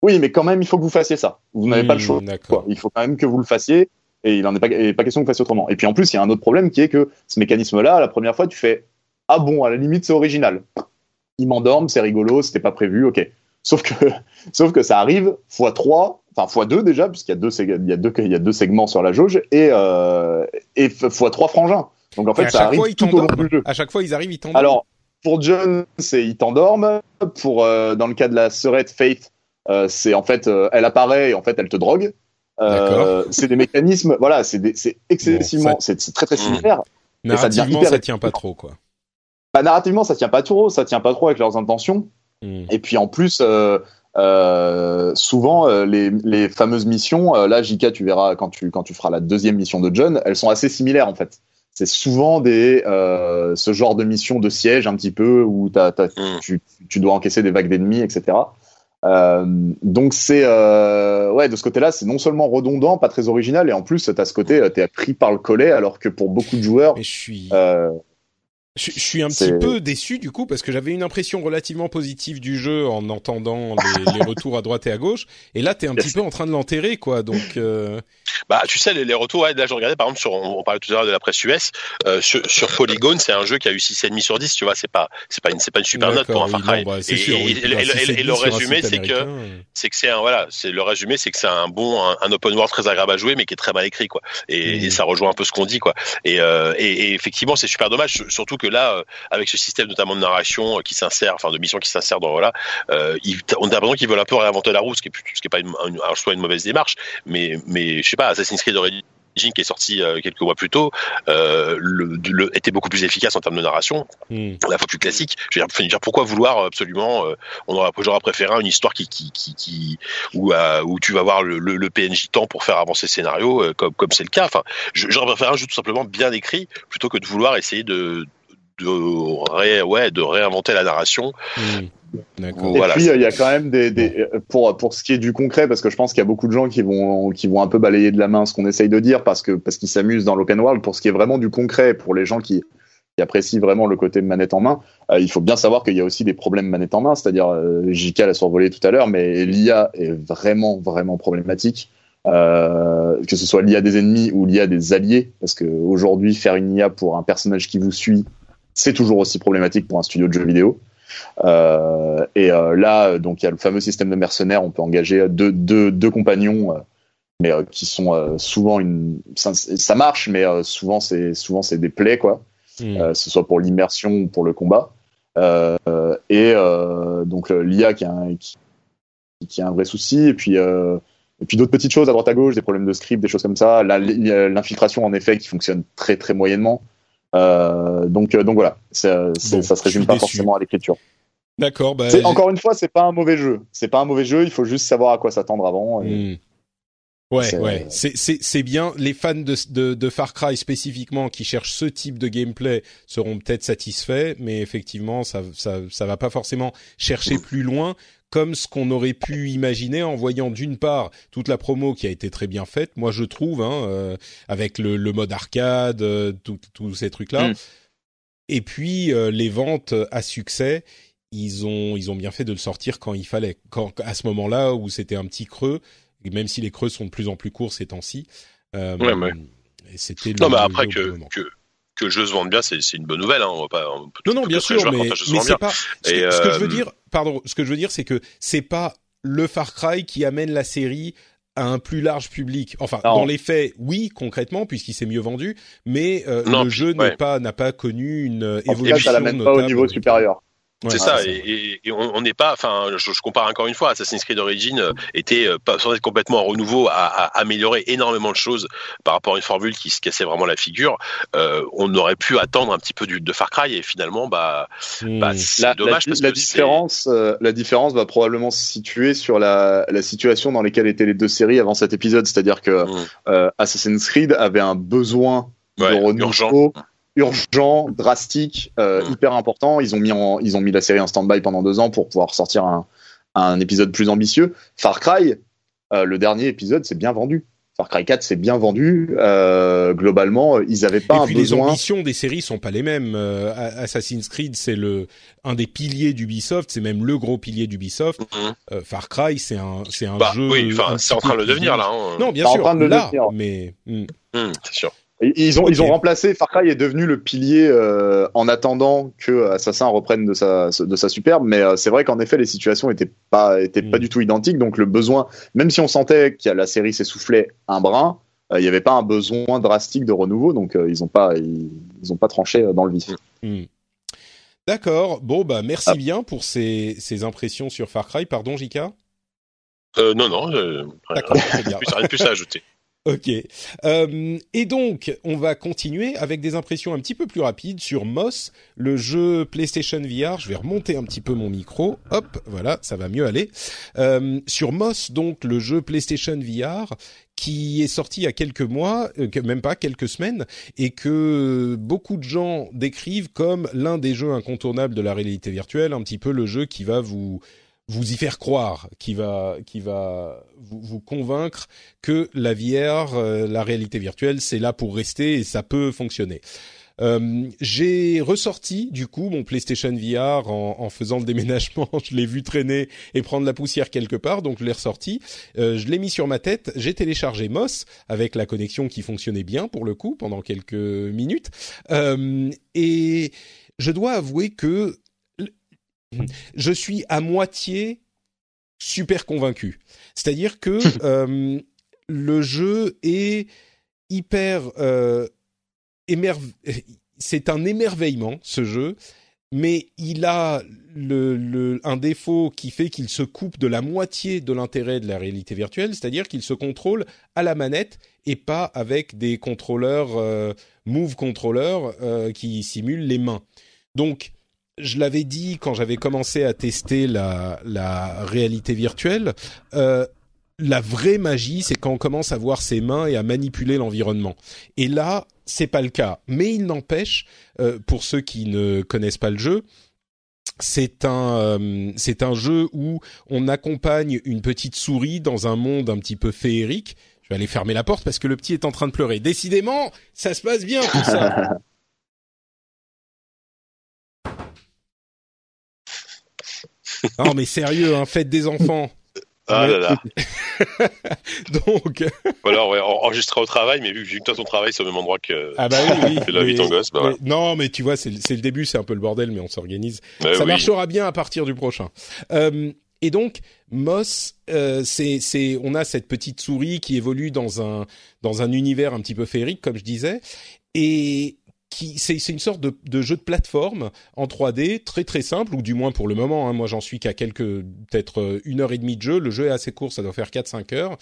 oui, mais quand même, il faut que vous fassiez ça. Vous n'avez pas le Hmm, choix. D'accord. Quoi. Il faut quand même que vous le fassiez et il en est pas, et pas question que vous fassiez autrement. Et puis en plus, il y a un autre problème qui est que ce mécanisme-là, la première fois, tu fais ah bon, à la limite, c'est original. Ils m'endorment, c'est rigolo, c'était pas prévu, ok. Sauf que, sauf que ça arrive fois 3, enfin fois 2 déjà, puisqu'il y a deux, il y a deux, il y a deux segments sur la jauge et, euh, et f- fois 3 frangins. Donc en fait, ça chaque arrive fois, tout au long du jeu. À chaque fois, ils arrivent, ils t'endorment. Alors, pour John, c'est ils t'endorment. Pour euh, dans le cas de la sœurette Faith, euh, c'est en fait euh, elle apparaît et en fait elle te drogue. Euh, c'est des mécanismes, voilà, c'est excessivement, Bon, c'est c'est très très Mm. similaire. et ça narrativement, hyper ça tient pas trop quoi. Bah, narrativement, ça tient pas trop, ça tient pas trop avec leurs intentions. Hmm. Et puis en plus, euh, euh, souvent euh, les, les fameuses missions, euh, là JK, tu verras quand tu quand tu feras la deuxième mission de John, elles sont assez similaires en fait. C'est souvent des euh, ce genre de mission de siège un petit peu où Mm. tu, tu dois encaisser des vagues d'ennemis, etc. Euh, donc c'est ouais de ce côté-là, c'est non seulement redondant, pas très original, et en plus t'as ce côté, euh, t'es pris par le collet, alors que pour beaucoup de joueurs, je suis euh, Je, je suis un petit peu déçu du coup parce que j'avais une impression relativement positive du jeu en entendant les, les retours à droite et à gauche et là t'es un petit peu en train de l'enterrer quoi donc euh, Bah, tu sais, les, les retours, ouais, là, je regardais, par exemple, sur, on, on parlait tout à l'heure de la presse US, euh, sur, sur Polygon, c'est un jeu qui a eu 6,5 sur 10, tu vois, c'est pas, c'est pas une, c'est pas une super note pour un Far Cry. bah, et, sûr, oui, et- et- putain, et- si c'est et le 10 sur un résumé, c'est que, euh. c'est que c'est un, voilà, c'est, le résumé, c'est que c'est un bon, un, un open world très agréable à jouer, mais qui est très mal écrit, quoi. Et, et ça rejoint un peu ce qu'on dit, quoi. Et, euh, et, et effectivement, c'est super dommage, surtout que là, euh, avec ce système notamment de narration euh, qui s'insère, enfin, de mission qui s'insère dans, voilà, euh, ils- on a l'impression qu'ils veulent un peu réinventer la roue, ce qui est, plus- ce qui est pas une, une- soit une mauvaise démarche, mais, mais, je sais pas, Assassin's Creed aurait qui est sorti quelques mois plus tôt euh, le, le, était beaucoup plus efficace en termes de narration. Mm. La fois plus classique. Je veux dire, pourquoi vouloir absolument euh, On aurait j'aurais préféré une histoire qui qui qui, qui où euh, où tu vas voir le, le, PNJ temps pour faire avancer le scénario comme comme c'est le cas. Enfin, j'aurais préféré un jeu tout simplement bien écrit plutôt que de vouloir essayer de de ré, ouais de réinventer la narration. Mm. Et puis il y a quand même des, des, pour pour ce qui est du concret parce que je pense qu'il y a beaucoup de gens qui vont qui vont un peu balayer de la main ce qu'on essaye de dire parce que parce qu'ils s'amusent dans l'open world pour ce qui est vraiment du concret pour les gens qui qui apprécient vraiment le côté manette en main, euh, il faut bien savoir qu'il y a aussi des problèmes manette en main, c'est-à-dire euh, JK l'a survolé tout à l'heure, mais l'IA est vraiment vraiment problématique. Euh, que ce soit l'IA des ennemis ou l'IA des alliés, parce que aujourd'hui faire une IA pour un personnage qui vous suit, c'est toujours aussi problématique pour un studio de jeux vidéo. Euh, et euh, là, donc il y a le fameux système de mercenaires. On peut engager deux, deux, deux compagnons, euh, mais qui sont souvent une. Ça, ça marche, mais souvent c'est souvent c'est des plaies quoi. Mm. ce soit pour l'immersion ou pour le combat. et donc l'IA qui, qui, qui, a un vrai souci. Et puis et puis d'autres petites choses à droite à gauche, des problèmes de script, des choses comme ça. L'infiltration en effet qui fonctionne très très moyennement. Euh, donc, euh, donc voilà, ça, ça se résume pas forcément à l'écriture. D'accord. Bah, encore une fois, c'est pas un mauvais jeu. C'est pas un mauvais jeu. Il faut juste savoir à quoi s'attendre avant. Hmm. Ouais, ouais, c'est c'est bien. Les fans de, de, de Far Cry spécifiquement qui cherchent ce type de gameplay seront peut-être satisfaits, mais effectivement, ça ça ça va pas forcément chercher plus loin comme ce qu'on aurait pu imaginer en voyant d'une part toute la promo qui a été très bien faite, moi je trouve, hein, euh, avec le, le, mode arcade, euh, tous ces trucs-là, mm. et puis euh, les ventes à succès. Ils ont ils ont bien fait de le sortir quand il fallait, quand à ce moment-là où c'était un petit creux, même si les creux sont de plus en plus courts ces temps-ci. ouais, ouais. C'était non, mais après que, que que le jeu se vende bien, c'est une bonne nouvelle. Hein. On va pas, non, non, bien sûr, mais, mais c'est pas. Ce, que, ce, que, je veux dire, pardon, ce que je veux dire, c'est que c'est pas le Far Cry qui amène la série à un plus large public. Enfin, dans les faits, oui, concrètement, puisqu'il s'est mieux vendu, mais euh, le jeu n'a pas n'a pas connu une évolution. Cas, ça pas au niveau supérieur c'est ça, et, et, on n'est pas, enfin, je, je, compare encore une fois, Assassin's Creed Origins euh, était euh, pas sans être complètement en renouveau, à, à, améliorer énormément de choses par rapport à une formule qui se cassait vraiment la figure. Euh, on aurait pu attendre un petit peu du, de Far Cry et finalement, bah, hmm. bah c'est dommage la, parce la que différence, euh, la différence va probablement se situer sur la, la situation dans laquelle étaient les deux séries avant cet épisode, c'est-à-dire que hmm. Assassin's Creed avait un besoin de renouveau. Urgent urgent, drastique, euh, mm. hyper important. Ils ont mis en, ils ont mis la série en stand-by pendant deux ans pour pouvoir sortir un, un épisode plus ambitieux. Far Cry, euh, le dernier épisode, c'est bien vendu. Far Cry 4, c'est bien vendu. Euh, globalement, ils avaient pas Et un puis besoin. Les ambitions des séries sont pas les mêmes. Euh, Assassin's Creed, c'est le un des piliers d'Ubisoft, c'est même le gros pilier d'Ubisoft. Euh, Far Cry, c'est un c'est un bah, jeu. Oui, c'est en train de le devenir là. Hein. Non, bien sûr. En train de là, devenir. mais. Mm. Mm, c'est sûr. Ils ont, okay. ils ont remplacé, Far Cry est devenu le pilier euh, en attendant que Assassin reprenne de sa, de sa superbe, mais euh, c'est vrai qu'en effet les situations étaient pas, étaient mm. pas du tout identiques, donc le besoin, même si on sentait que la série s'essoufflait un brin, euh, il n'y avait pas un besoin drastique de renouveau, donc euh, ils n'ont pas, ils, ils, ont pas tranché dans le vif. Mm. D'accord, bon bah merci ah. bien pour ces, ces impressions sur Far Cry, pardon Jika euh, non, non, D'accord, très bien. rien de plus à ajouter. Ok. Euh, et donc, on va continuer avec des impressions un petit peu plus rapides sur Moss, le jeu PlayStation VR. Je vais remonter un petit peu mon micro. Hop, voilà, ça va mieux aller. Euh, sur Moss, donc, le jeu PlayStation VR qui est sorti il y a quelques mois, euh, même pas quelques semaines, et que beaucoup de gens décrivent comme l'un des jeux incontournables de la réalité virtuelle, un petit peu le jeu qui va vous vous y faire croire, qui va, qui va vous, vous convaincre que la VR, euh, la réalité virtuelle, c'est là pour rester et ça peut fonctionner. Euh, j'ai ressorti du coup mon PlayStation VR en, en faisant le déménagement. je l'ai vu traîner et prendre la poussière quelque part, donc je l'ai ressorti. Euh, je l'ai mis sur ma tête. J'ai téléchargé Moss avec la connexion qui fonctionnait bien pour le coup pendant quelques minutes. Euh, et je dois avouer que je suis à moitié super convaincu. C'est-à-dire que euh, le jeu est hyper euh, émerve... c'est un émerveillement ce jeu mais il a le, un défaut qui fait qu'il se coupe de la moitié de l'intérêt de la réalité virtuelle, c'est-à-dire qu'il se contrôle à la manette et pas avec des contrôleurs euh, move controllers euh, qui simulent les mains. Donc je l'avais dit quand j'avais commencé à tester la, la réalité virtuelle, euh, la vraie magie, c'est quand on commence à voir ses mains et à manipuler l'environnement. Et là, c'est pas le cas. Mais il n'empêche, euh, pour ceux qui ne connaissent pas le jeu, c'est un euh, c'est un jeu où on accompagne une petite souris dans un monde un petit peu féerique. Je vais aller fermer la porte parce que le petit est en train de pleurer. Décidément, ça se passe bien tout ça. non mais sérieux, hein, faites des enfants. Ah là là. Donc. alors, ouais, enregistrer au travail, mais vu que toi ton travail c'est au même endroit que, ah bah oui, oui. la vie ton gosse, bah Non, mais tu vois, c'est le début, c'est un peu le bordel, mais on s'organise. ça marchera bien à partir du prochain. Euh, et donc, Moss, euh, c'est, on a cette petite souris qui évolue dans un dans un univers un petit peu féerique, comme je disais, et c'est une sorte de, jeu de plateforme en 3D très très simple ou du moins pour le moment hein, moi j'en suis qu'à quelques peut-être euh, une heure et demie de jeu. Le jeu est assez court ça doit faire 4-5 heures.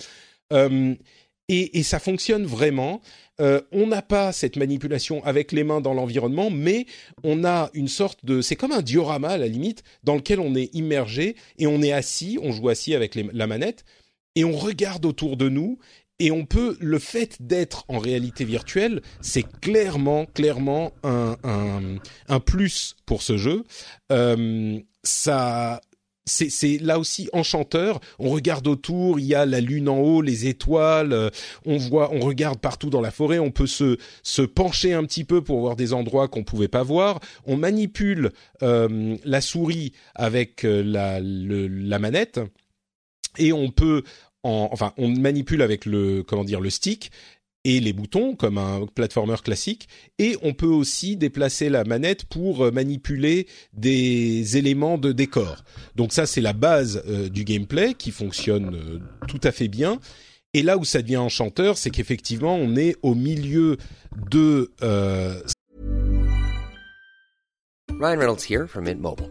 Euh, et, ça fonctionne vraiment. Euh, on n'a pas cette manipulation avec les mains dans l'environnement mais on a une sorte de c'est comme un diorama à la limite dans lequel on est immergé et on est assis on joue assis avec la manette et on regarde autour de nous et on peut le fait d'être en réalité virtuelle, c'est clairement clairement un, un, plus pour ce jeu. Euh, ça c'est là aussi enchanteur. On regarde autour, il y a la lune en haut, les étoiles. On voit, on regarde partout dans la forêt. On peut se se pencher un petit peu pour voir des endroits qu'on pouvait pas voir. On manipule euh, la souris avec euh, la la manette et on peut enfin, on manipule avec le, comment dire, le stick et les boutons comme un platformer classique et on peut aussi déplacer la manette pour euh, manipuler des éléments de décor. Donc ça c'est la base euh, du gameplay qui fonctionne euh, tout à fait bien. Et là où ça devient enchanteur, c'est qu'effectivement on est au milieu de Ryan Reynolds Mint Mobile.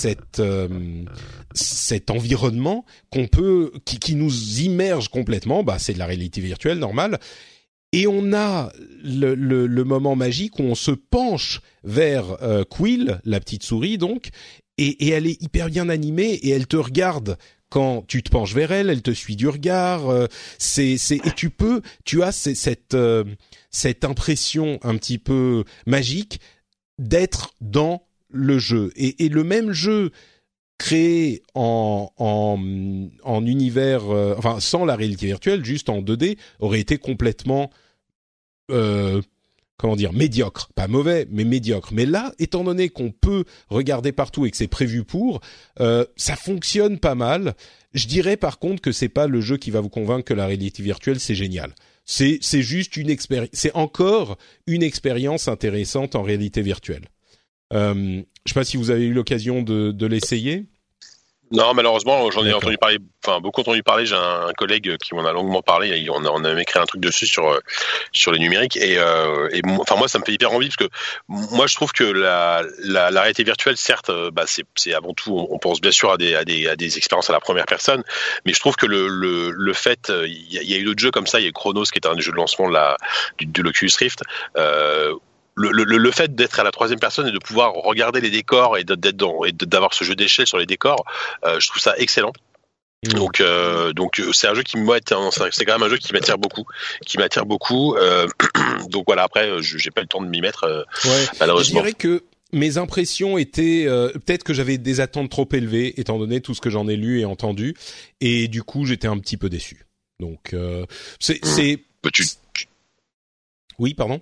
Cette, euh, cet environnement qu'on peut, qui, qui, nous immerge complètement. Bah, c'est de la réalité virtuelle normale. Et on a le, le, le, moment magique où on se penche vers euh, Quill, la petite souris donc, et, et, elle est hyper bien animée et elle te regarde quand tu te penches vers elle, elle te suit du regard. Euh, c'est, c'est et tu peux, tu as cette euh, cette impression un petit peu magique d'être dans le jeu. Et, et le même jeu créé en, en, en univers, euh, enfin sans la réalité virtuelle, juste en 2D, aurait été complètement, euh, comment dire, médiocre. Pas mauvais, mais médiocre. Mais là, étant donné qu'on peut regarder partout et que c'est prévu pour, euh, ça fonctionne pas mal. Je dirais par contre que c'est pas le jeu qui va vous convaincre que la réalité virtuelle c'est génial. C'est c'est juste une expérience, c'est encore une expérience intéressante en réalité virtuelle. Euh, je ne sais pas si vous avez eu l'occasion de, de l'essayer. Non, malheureusement, j'en ai entendu parler, enfin beaucoup entendu parler. J'ai un, collègue qui m'en a longuement parlé. On a, on a même écrit un truc dessus sur euh, sur les numériques. Et, euh, et enfin moi, ça me fait hyper envie parce que moi, je trouve que la, la, la réalité virtuelle, certes, bah, c'est avant tout, on pense bien sûr à des, à des à des expériences à la première personne, mais je trouve que le le, le fait, il y, a, y a eu d'autres jeux comme ça. Il y a Chronos qui est un des jeux de lancement de la du, de l'Oculus Rift. Euh, le, le, le fait d'être à la troisième personne et de pouvoir regarder les décors et d'être dans et d'avoir ce jeu d'échelle sur les décors, euh, je trouve ça excellent. Mmh. Donc, euh, donc c'est un jeu qui moi c'est quand même un jeu qui m'attire beaucoup, qui m'attire beaucoup. Euh, donc voilà, après, je- j'ai pas le temps de m'y mettre euh, Ouais. Je malheureusement. dirais que mes impressions étaient euh, peut-être que j'avais des attentes trop élevées étant donné tout ce que j'en ai lu et entendu et du coup j'étais un petit peu déçu. Donc euh, c'est c'est Bah, tu, oui pardon?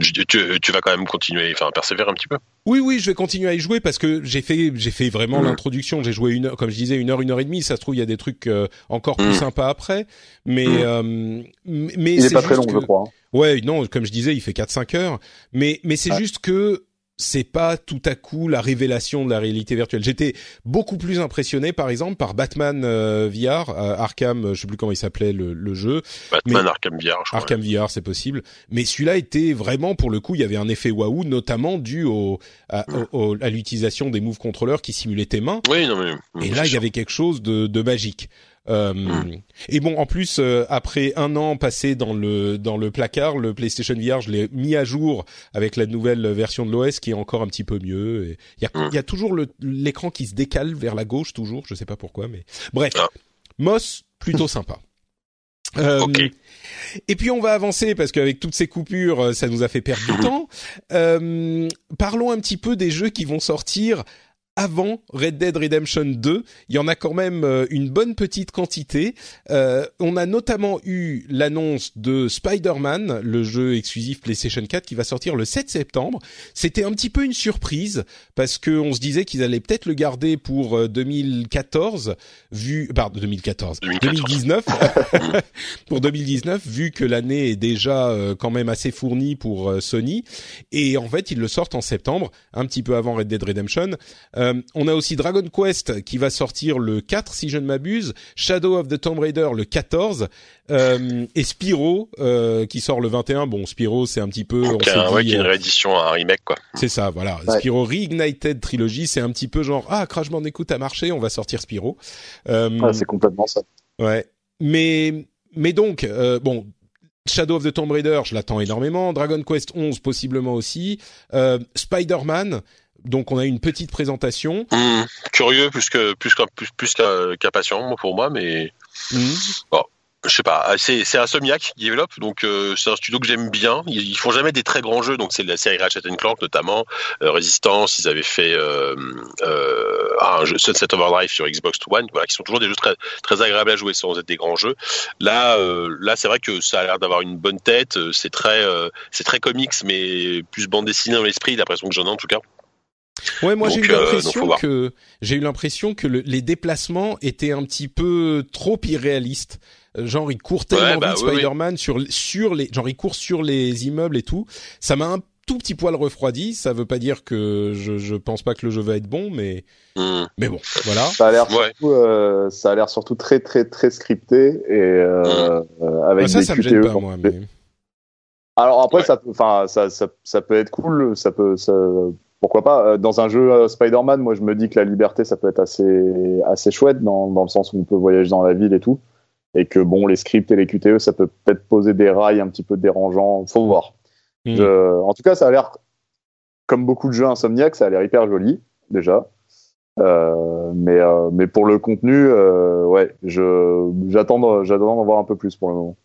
Tu, tu vas quand même continuer, enfin persévérer un petit peu. Oui, oui, je vais continuer à y jouer parce que j'ai fait, j'ai fait vraiment Mhm. l'introduction. J'ai joué une heure, comme je disais, une heure, une heure et demie. Ça se trouve, il y a des trucs euh, encore plus Mhm. sympas après. Mais, Mhm. euh, mais Il est c'est pas très long, que- je crois. hein. Ouais, non, comme je disais, il fait 4-5 heures. Mais, mais c'est Ouais. juste que c'est pas tout à coup la révélation de la réalité virtuelle. J'étais beaucoup plus impressionné, par exemple, par Batman euh, VR, euh, Arkham, euh, je sais plus comment il s'appelait le, le jeu. Batman Mais- Arkham VR, je crois. Arkham VR, c'est possible. Mais celui-là était vraiment, pour le coup, il y avait un effet waouh, notamment dû au, à, au- au- à l'utilisation des move controllers qui simulaient tes mains. Oui, non mais. Et là, il y avait quelque chose de, de magique. Euh, Mm. Et bon, en plus, euh, après un an passé dans le dans le placard, le PlayStation VR, je l'ai mis à jour avec la nouvelle version de l'OS qui est encore un petit peu mieux. Et Il y a, Mm. il y a toujours l'écran qui se décale vers la gauche, toujours. Je sais pas pourquoi, mais bref. Ah. Moss, plutôt sympa. Euh. Et puis on va avancer parce qu'avec toutes ces coupures, ça nous a fait perdre du temps. Euh, parlons un petit peu des jeux qui vont sortir avant Red Dead Redemption 2. Il y en a quand même euh, une bonne petite quantité. Euh, on a notamment eu l'annonce de Spider-Man, le jeu exclusif PlayStation 4 qui va sortir le 7 septembre. C'était un petit peu une surprise parce que on se disait qu'ils allaient peut-être le garder pour euh, 2014 vu pardon 2014 2014. 2019 pour 2019 vu que l'année est déjà euh, quand même assez fournie pour euh, Sony et en fait ils le sortent en septembre un petit peu avant Red Dead Redemption euh, on a aussi Dragon Quest qui va sortir le 4 si je ne m'abuse, Shadow of the Tomb Raider le 14 euh, et Spyro euh, qui sort le 21. Bon, Spyro c'est un petit peu, on Donc, s'est un- ouais, dit, qui est une euh, réédition, un remake quoi. c'est ça, voilà. Ouais. Spyro Reignited Trilogy, c'est un petit peu genre ah Crash Bandicoot a marché, on va sortir Spyro. Euh, Ouais, c'est complètement ça. Ouais. Mais mais donc euh, bon Shadow of the Tomb Raider, je l'attends énormément. Dragon Quest 11 possiblement aussi. Euh, Spider-Man. Donc on a une petite présentation. Hum, curieux plus que plus qu'un plus, qu'un- pour moi, mais Mhm. je sais pas. Ah, C'est c'est Insomniac qui développe, donc euh, c'est un studio que j'aime bien. Ils, ils font jamais des très grands jeux, donc c'est la série Ratchet Clank notamment, euh, Resistance. Ils avaient fait euh, euh, ah, un jeu Sunset Overdrive sur Xbox One, voilà, qui sont toujours des jeux très très agréables à jouer sans être des grands jeux. Là, euh, là, c'est vrai que ça a l'air d'avoir une bonne tête. C'est très c'est très comics, mais plus bande dessinée dans l'esprit. L'impression que j'en ai en tout cas. Ouais, moi j'ai eu euh, l'impression que j'ai eu l'impression que le- les déplacements étaient un petit peu trop irréalistes. Euh, Genre il court tellement Ouais, bah, vite oui, oui. Spider-Man sur sur les genre il court sur les immeubles et tout. Ça m'a un tout petit poil refroidi. Ça veut pas dire que je je pense pas que le jeu va être bon, mais Hum. mais bon, voilà. Ça a l'air Ouais. surtout, euh, ça a l'air surtout très très très scripté et euh, euh, avec Ah, ça des ça me gêne pas dans- moi. Mais... Alors après, Ouais. ça, peut- enfin, ça, ça, ça peut être cool, ça peut, ça, pourquoi pas. Euh, Dans un jeu euh, Spider-Man, moi, je me dis que la liberté, ça peut être assez, assez chouette dans, dans le sens où on peut voyager dans la ville et tout, et que bon, les scripts et les QTE, ça peut peut-être poser des rails un petit peu dérangeants. Faut voir. Je- en tout cas, ça a l'air, comme beaucoup de jeux Insomniac, ça a l'air hyper joli déjà. Euh, mais, euh, mais pour le contenu, euh, ouais, je, j'attends, j'attends d'en voir un peu plus pour le moment.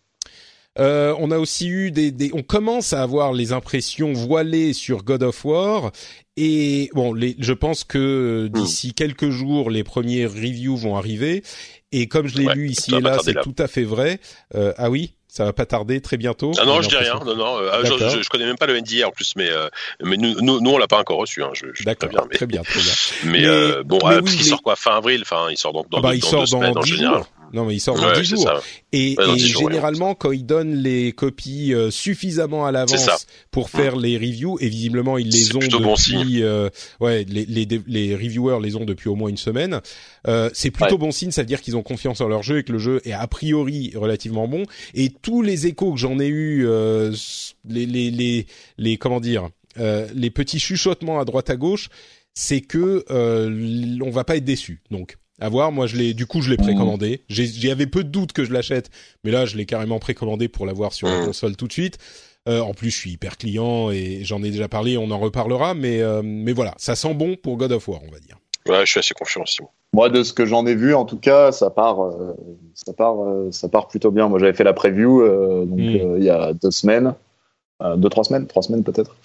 Euh, on a aussi eu des, des, on commence à avoir les impressions voilées sur God of War et bon, les, je pense que Hmm. d'ici quelques jours, les premiers reviews vont arriver et comme je l'ai Ouais, lu ici et là, c'est tout à fait vrai. Euh, ah oui, ça va pas tarder, très bientôt. Ah non, je dis rien. Non, non. euh, ah, je, D'accord. je, je connais même pas le NDA en plus, mais euh, mais nous, nous, nous on l'a pas encore reçu. Hein, je, je D'accord, mais, très bien, très bien. Mais, Mais- euh, bon, mais euh, oui, parce qu'il sort quoi fin avril. Enfin, il sort donc dans, Ah bah, il dans sort deux semaines dans en 10 général. jours. Non, mais il sort dans Ouais, 10 c'est jours. ça. Et, Ouais, dans et 10 jours, ouais. généralement, quand ils donnent les copies euh, suffisamment à l'avance pour faire les reviews, et visiblement ils les ont depuis, bon euh, ouais, les, les, les reviewers les ont depuis au moins une semaine. Euh, c'est plutôt bon signe, ça veut dire qu'ils ont confiance en leur jeu et que le jeu est a priori relativement bon. Et tous les échos que j'en ai eu, euh, les, les, les, les, comment dire, euh, les petits chuchotements à droite à gauche, c'est que euh, on va pas être déçu. Donc à voir. Moi, je l'ai, du coup, je l'ai précommandé. J'ai- J'y avais peu de doutes que je l'achète, mais là, je l'ai carrément précommandé pour l'avoir sur la Mm. console tout de suite. Euh, en plus, je suis hyper client et j'en ai déjà parlé, on en reparlera, mais euh, mais voilà, ça sent bon pour God of War, on va dire. Ouais, je suis assez confiant aussi. Moi, de ce que j'en ai vu, en tout cas, ça part, euh, ça part, euh, ça part plutôt bien. Moi, j'avais fait la preview euh, donc Mm. euh, il y a deux semaines, euh, deux trois semaines, trois semaines peut-être.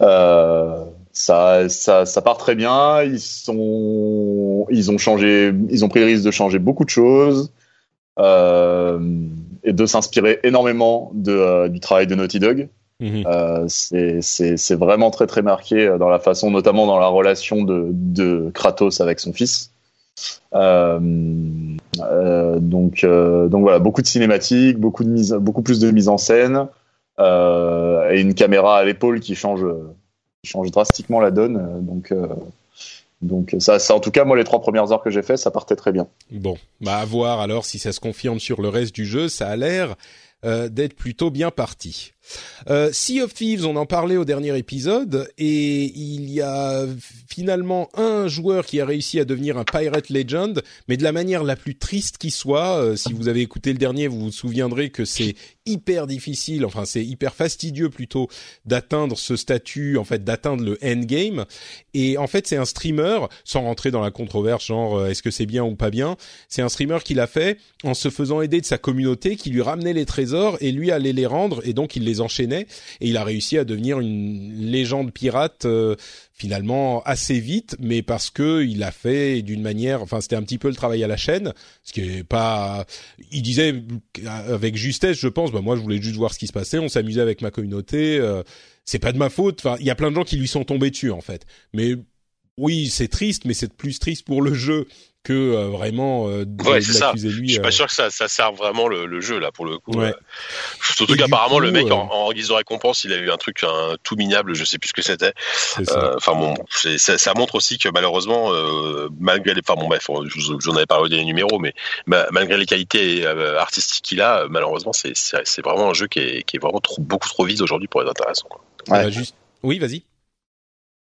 Euh, ça, ça, ça part très bien. Ils sont, ils ont changé, ils ont pris le risque de changer beaucoup de choses euh, et de s'inspirer énormément de, euh, du travail de Naughty Dog. Mhm. Euh, c'est c'est- c'est vraiment très très marqué euh, dans la façon, notamment dans la relation de, de Kratos avec son fils. Euh, euh, donc, euh, donc voilà, beaucoup de cinématiques, beaucoup de mise, beaucoup plus de mise en scène euh, et une caméra à l'épaule qui change, change drastiquement la donne. euh, Donc, euh, donc ça, ça, en tout cas, moi, les trois premières heures que j'ai fait, ça partait très bien. Bon, bah à voir alors si ça se confirme sur le reste du jeu, ça a l'air euh, d'être plutôt bien parti. Euh, sea of Thieves, on en parlait au dernier épisode, et il y a finalement un joueur qui a réussi à devenir un Pirate Legend, mais de la manière la plus triste qui soit. Euh, si vous avez écouté le dernier, vous vous souviendrez que c'est hyper difficile, enfin c'est hyper fastidieux plutôt d'atteindre ce statut, en fait d'atteindre le endgame. Et en fait c'est un streamer, sans rentrer dans la controverse genre euh, est-ce que c'est bien ou pas bien, c'est un streamer qui l'a fait en se faisant aider de sa communauté qui lui ramenait les trésors et lui allait les rendre et donc il les enchaînait et il a réussi à devenir une légende pirate euh, finalement assez vite mais parce que il l'a fait d'une manière enfin c'était un petit peu le travail à la chaîne ce qui est pas il disait avec justesse je pense bah moi je voulais juste voir ce qui se passait on s'amusait avec ma communauté euh, c'est pas de ma faute enfin il y a plein de gens qui lui sont tombés dessus en fait. Mais oui, c'est triste, mais c'est plus triste pour le jeu que euh, vraiment euh, de, Ouais, de c'est ça. l'accuser Je lui. suis pas euh. sûr que ça, ça serve vraiment le, le jeu là pour le coup. Ouais. Euh, Surtout qu'apparemment le mec euh, en, en guise de récompense, il a eu un truc un, tout minable, je sais plus ce que c'était. Euh, Enfin bon, c'est- ça, ça montre aussi que malheureusement, euh, malgré les, enfin bon bref, je j'en avais parlé au dernier numéro, mais ma- malgré les qualités euh, artistiques qu'il a, malheureusement c'est c'est c'est vraiment un jeu qui est, qui est vraiment trop, beaucoup trop vite aujourd'hui pour être intéressant. Quoi. Ouais. va juste... Oui, vas-y.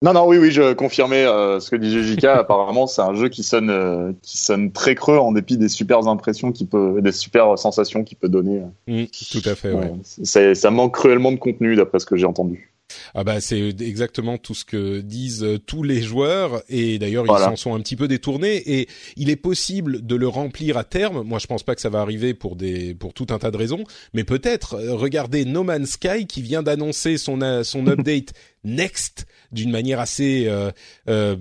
Non, non, oui, oui, je confirmais euh, ce que disait JK. Apparemment, c'est un jeu qui sonne, euh, qui sonne très creux en dépit des super impressions qu'il peut, des super sensations qu'il peut donner. Mm, tout à fait. Ouais. Ouais. C'est- ça manque cruellement de contenu, d'après ce que j'ai entendu. Ah bah c'est exactement tout ce que disent euh, tous les joueurs et d'ailleurs Voilà. ils s'en sont un petit peu détournés et il est possible de le remplir à terme. Moi je pense pas que ça va arriver pour des pour tout un tas de raisons, mais peut-être euh, regardez No Man's Sky qui vient d'annoncer son euh, son update Next d'une manière assez euh, euh,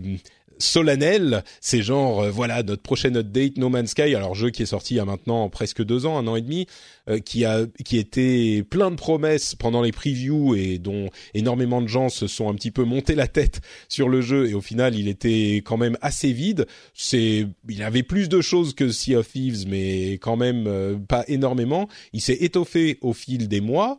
solennelle. C'est genre euh, voilà notre prochaine update No Man's Sky. Alors jeu qui est sorti il y a maintenant presque deux ans, un an et demi, euh, qui a qui était plein de promesses pendant les previews et dont énormément de gens se sont un petit peu monté la tête sur le jeu et au final il était quand même assez vide. C'est il avait plus de choses que Sea of Thieves mais quand même euh, pas énormément. Il s'est étoffé au fil des mois.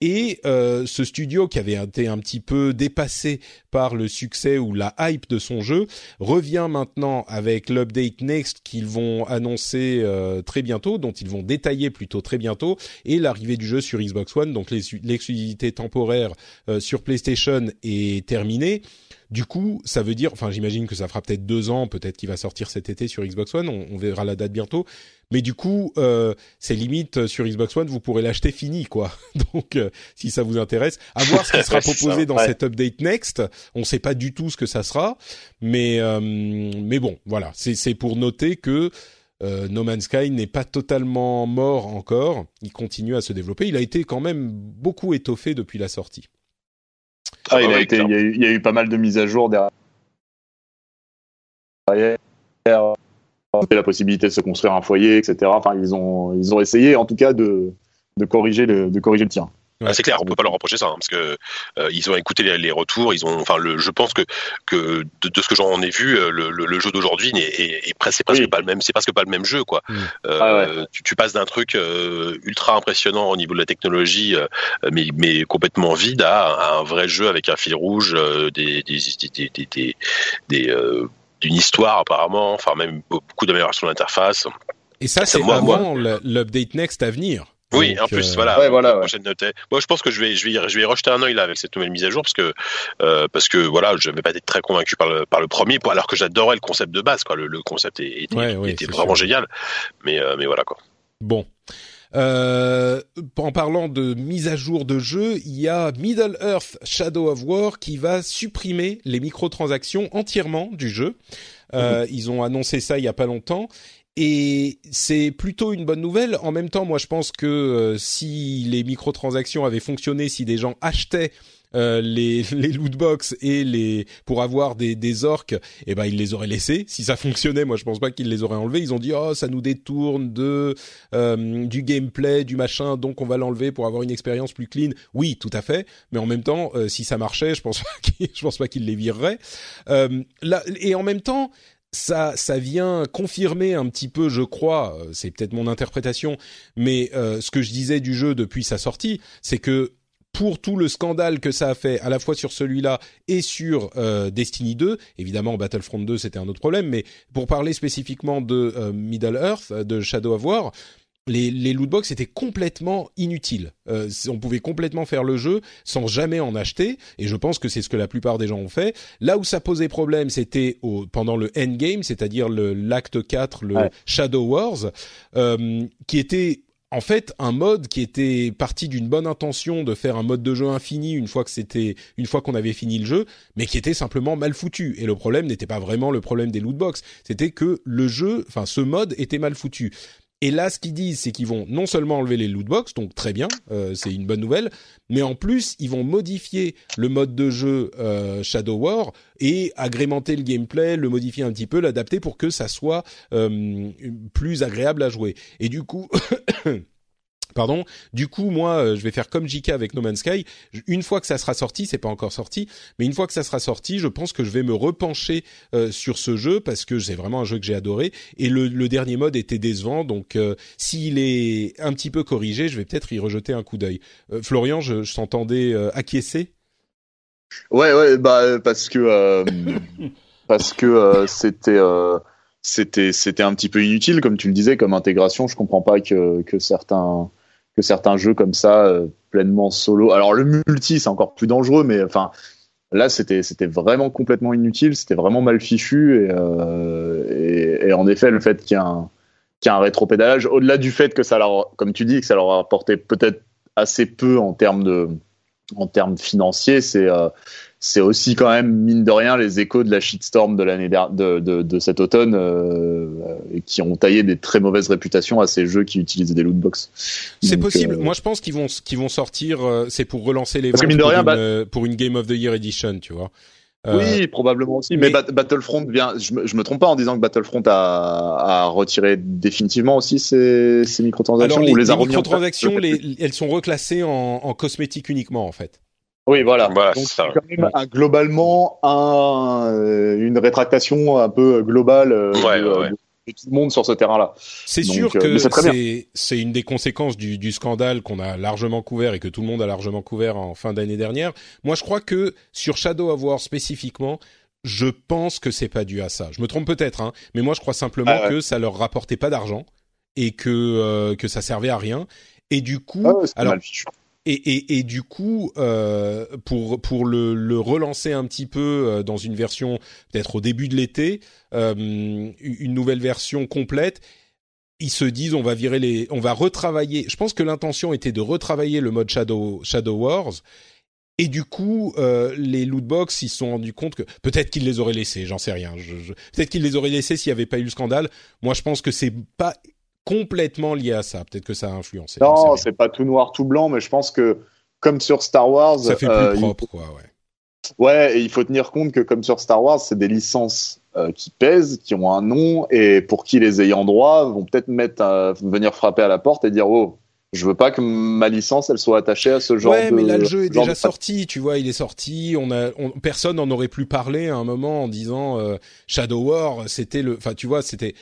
Et euh, ce studio qui avait été un petit peu dépassé par le succès ou la hype de son jeu revient maintenant avec l'update Next qu'ils vont annoncer euh, très bientôt, dont ils vont détailler plutôt très bientôt, et l'arrivée du jeu sur Xbox One. Donc l'ex- l'exclusivité temporaire euh, sur PlayStation est terminée. Du coup, ça veut dire, enfin, j'imagine que ça fera peut-être deux ans, peut-être qu'il va sortir cet été sur Xbox One. On, on verra la date bientôt. Mais du coup, euh, c'est limite euh, sur Xbox One, vous pourrez l'acheter fini, quoi. Donc, euh, si ça vous intéresse, à voir ce qui sera proposé ça, dans ouais. cet update next. On sait pas du tout ce que ça sera, mais euh, mais bon, voilà. C'est c'est pour noter que euh, No Man's Sky n'est pas totalement mort encore. Il continue à se développer. Il a été quand même beaucoup étoffé depuis la sortie. Ah, il, a oui, été, il, y a eu, il y a eu pas mal de mises à jour derrière. La possibilité de se construire un foyer, etc. Enfin, ils ont, ils ont essayé, en tout cas, de, de corriger le, de corriger le tir. Ah, c'est clair, on peut pas leur reprocher ça, hein, parce que euh, ils ont écouté les, les retours, ils ont, enfin, le, je pense que que de, de ce que j'en ai vu, euh, le, le, le jeu d'aujourd'hui n'est est, est presque, c'est presque Oui. pas le même, c'est presque pas le même jeu, quoi. Mm. Euh, Ah tu, tu passes d'un truc euh, ultra impressionnant au niveau de la technologie, euh, mais mais complètement vide, à, à un vrai jeu avec un fil rouge, euh, des des des des, des, des, euh, d'une histoire apparemment, enfin même beaucoup d'améliorations de l'interface. Et ça, c'est avant l'update next à venir. Oui, Donc, en plus, euh, voilà. Ouais, voilà, ouais. prochaine update. Moi, je pense que je vais, je vais, y- je vais y rejeter un œil là avec cette nouvelle mise à jour parce que, euh, parce que voilà, je n'avais pas été très convaincu par le, par le premier, pour- alors que j'adorais le concept de base, quoi. Le, le concept est- était, Ouais, était vraiment sûr. génial. Mais, euh, mais voilà, quoi. Bon. Euh, en parlant de mise à jour de jeu, il y a Middle Earth Shadow of War qui va supprimer les microtransactions entièrement du jeu. Euh, Ils ont annoncé ça il y a pas longtemps. Et c'est plutôt une bonne nouvelle. En même temps, moi, je pense que euh, si les microtransactions avaient fonctionné, si des gens achetaient euh, les, les loot box et les pour avoir des, des orques, eh ben ils les auraient laissés. Si ça fonctionnait, moi je pense pas qu'ils les auraient enlevés. Ils ont dit oh ça nous détourne de euh, du gameplay, du machin, donc on va l'enlever pour avoir une expérience plus clean. Oui, tout à fait. Mais en même temps, euh, si ça marchait, je pense pas qu'ils, je pense pas qu'ils les vireraient. Euh, là, et en même temps, ça, ça vient confirmer un petit peu, je crois, euh, c'est peut-être mon interprétation, mais euh, ce que je disais du jeu depuis sa sortie, c'est que pour tout le scandale que ça a fait, à la fois sur celui-là et sur euh, Destiny 2, évidemment Battlefront 2 c'était un autre problème, mais pour parler spécifiquement de euh, Middle Earth, de Shadow of War, les, les lootbox étaient complètement inutiles. Euh, on pouvait complètement faire le jeu sans jamais en acheter, et je pense que c'est ce que la plupart des gens ont fait. Là où ça posait problème, c'était pendant le endgame, c'est-à-dire l'acte 4, le Ouais. Shadow Wars, euh, qui était en fait un mode qui était parti d'une bonne intention de faire un mode de jeu infini une fois que c'était une fois qu'on avait fini le jeu, mais qui était simplement mal foutu. Et le problème n'était pas vraiment le problème des lootbox, c'était que le jeu, enfin ce mode était mal foutu. Et là, ce qu'ils disent, c'est qu'ils vont non seulement enlever les lootbox, donc très bien, euh, c'est une bonne nouvelle, mais en plus, ils vont modifier le mode de jeu euh, Shadow War et agrémenter le gameplay, le modifier un petit peu, l'adapter pour que ça soit euh, plus agréable à jouer. Et du coup, Pardon. Du coup, moi, euh, je vais faire comme JK avec No Man's Sky. Une fois que ça sera sorti, c'est pas encore sorti, mais une fois que ça sera sorti, je pense que je vais me repencher euh, sur ce jeu parce que c'est vraiment un jeu que j'ai adoré. Et le, dernier mode était décevant, donc euh, s'il est un petit peu corrigé, je vais peut-être y rejeter un coup d'œil. Florian, je, je t'entendais acquiescer? Ouais, ouais, bah parce que c'était un petit peu inutile, comme tu le disais, comme intégration. Je comprends pas que certains que certains jeux comme ça euh, pleinement solo. Alors le multi, c'est encore plus dangereux, mais enfin là c'était c'était vraiment complètement inutile. C'était vraiment mal fichu et, euh, en effet le fait qu'il y ait un qu'il y ait un rétropédalage, au-delà du fait que ça leur, comme tu dis, que ça leur a apporté peut-être assez peu en termes de en termes financiers, c'est euh, c'est aussi quand même mine de rien les échos de la shitstorm de l'année de, de, de cet automne euh, qui ont taillé des très mauvaises réputations à ces jeux qui utilisent des lootbox. C'est Donc, possible. euh, Moi, je pense qu'ils vont qu'ils vont sortir. euh, c'est pour relancer les Parce que ventes mine de pour, rien, une, bah- pour une Game of the Year Edition, tu vois. Euh, Oui, probablement aussi. Mais, mais- Bat- Battlefront vient. Je me, je me trompe pas en disant que Battlefront a, a retiré définitivement aussi ses, ses microtransactions Alors les, ou les a remis en microtransactions, les, elles sont reclassées en, en cosmétiques uniquement en fait. Oui, voilà. Voilà, Donc c'est ça. quand même un- globalement un, euh, une rétractation un peu globale euh, Ouais, de, ouais, ouais. De tout le monde sur ce terrain-là. C'est sûr euh, que c'est une des conséquences du, du scandale qu'on a largement couvert et que tout le monde a largement couvert en fin d'année dernière. Moi, je crois que sur Shadow of War spécifiquement, je pense que c'est pas dû à ça. Je me trompe peut-être, hein, mais moi je crois simplement Ah ouais. que ça leur rapportait pas d'argent et que euh, que ça servait à rien. Et du coup, Ah ouais, alors. Et, du coup, euh, pour pour le, relancer un petit peu euh, dans une version peut-être au début de l'été, euh, une nouvelle version complète, ils se disent on va virer les, on va retravailler. Je pense que l'intention était de retravailler le mode Shadow Shadow Wars. Et du coup, euh, les lootbox, ils se sont rendus compte que peut-être qu'ils les auraient laissés, j'en sais rien. Peut-être qu'ils les auraient laissés s'il n'y avait pas eu le scandale. Moi, je pense que c'est pas complètement lié à ça. Peut-être que ça a influencé. Non, c'est pas tout noir, tout blanc, mais je pense que comme sur Star Wars, ça fait euh, plus il- propre, quoi. Ouais. ouais, et il faut tenir compte que comme sur Star Wars, c'est des licences euh, qui pèsent, qui ont un nom, et pour qui les ayants droit vont peut-être mettre, à- venir frapper à la porte et dire oh, je veux pas que ma licence elle soit attachée à ce genre ouais, de. mais là le jeu est déjà de- sorti, tu vois, il est sorti. On a, on- personne n'en aurait plus parlé à un moment en disant euh, Shadow War, c'était le, enfin, tu vois, c'était.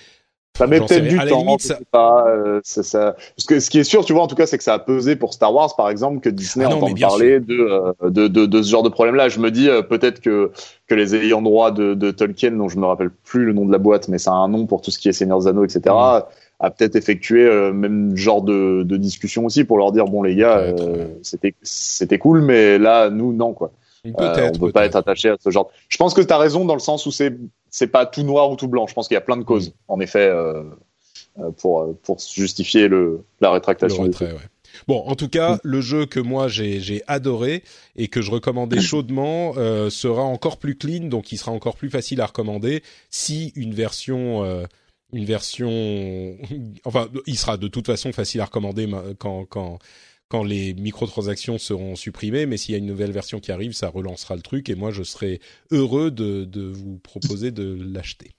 Ça met peut-être du temps, limite, ça- pas. euh, c'est ça. Parce que ce qui est sûr, tu vois, en tout cas, c'est que ça a pesé pour Star Wars, par exemple, que Disney Ah bien parler de, euh, de, de, de ce genre de problème-là. Je me dis euh, peut-être que, que les ayants droit de, de Tolkien, dont je me rappelle plus le nom de la boîte, mais ça a un nom pour tout ce qui est Seigneur des Anneaux, etc., Mm. a peut-être effectué euh, même genre de, de discussion aussi pour leur dire bon les gars, euh, c'était c'était cool, mais là nous non quoi. Euh, on peut pas peut-être. être attaché à ce genre. Je pense que tu as raison dans le sens où c'est c'est pas tout noir ou tout blanc. Je pense qu'il y a plein de causes. En effet, euh, euh, pour pour justifier le la rétractation. Le retrait, ouais. Bon, en tout cas, le jeu que moi j'ai adoré et que je recommandais chaudement euh, sera encore plus clean, donc il sera encore plus facile à recommander si une version euh, une version enfin il sera de toute façon facile à recommander quand quand quand les microtransactions seront supprimées, mais s'il y a une nouvelle version qui arrive, ça relancera le truc et moi je serai heureux de, vous proposer de l'acheter.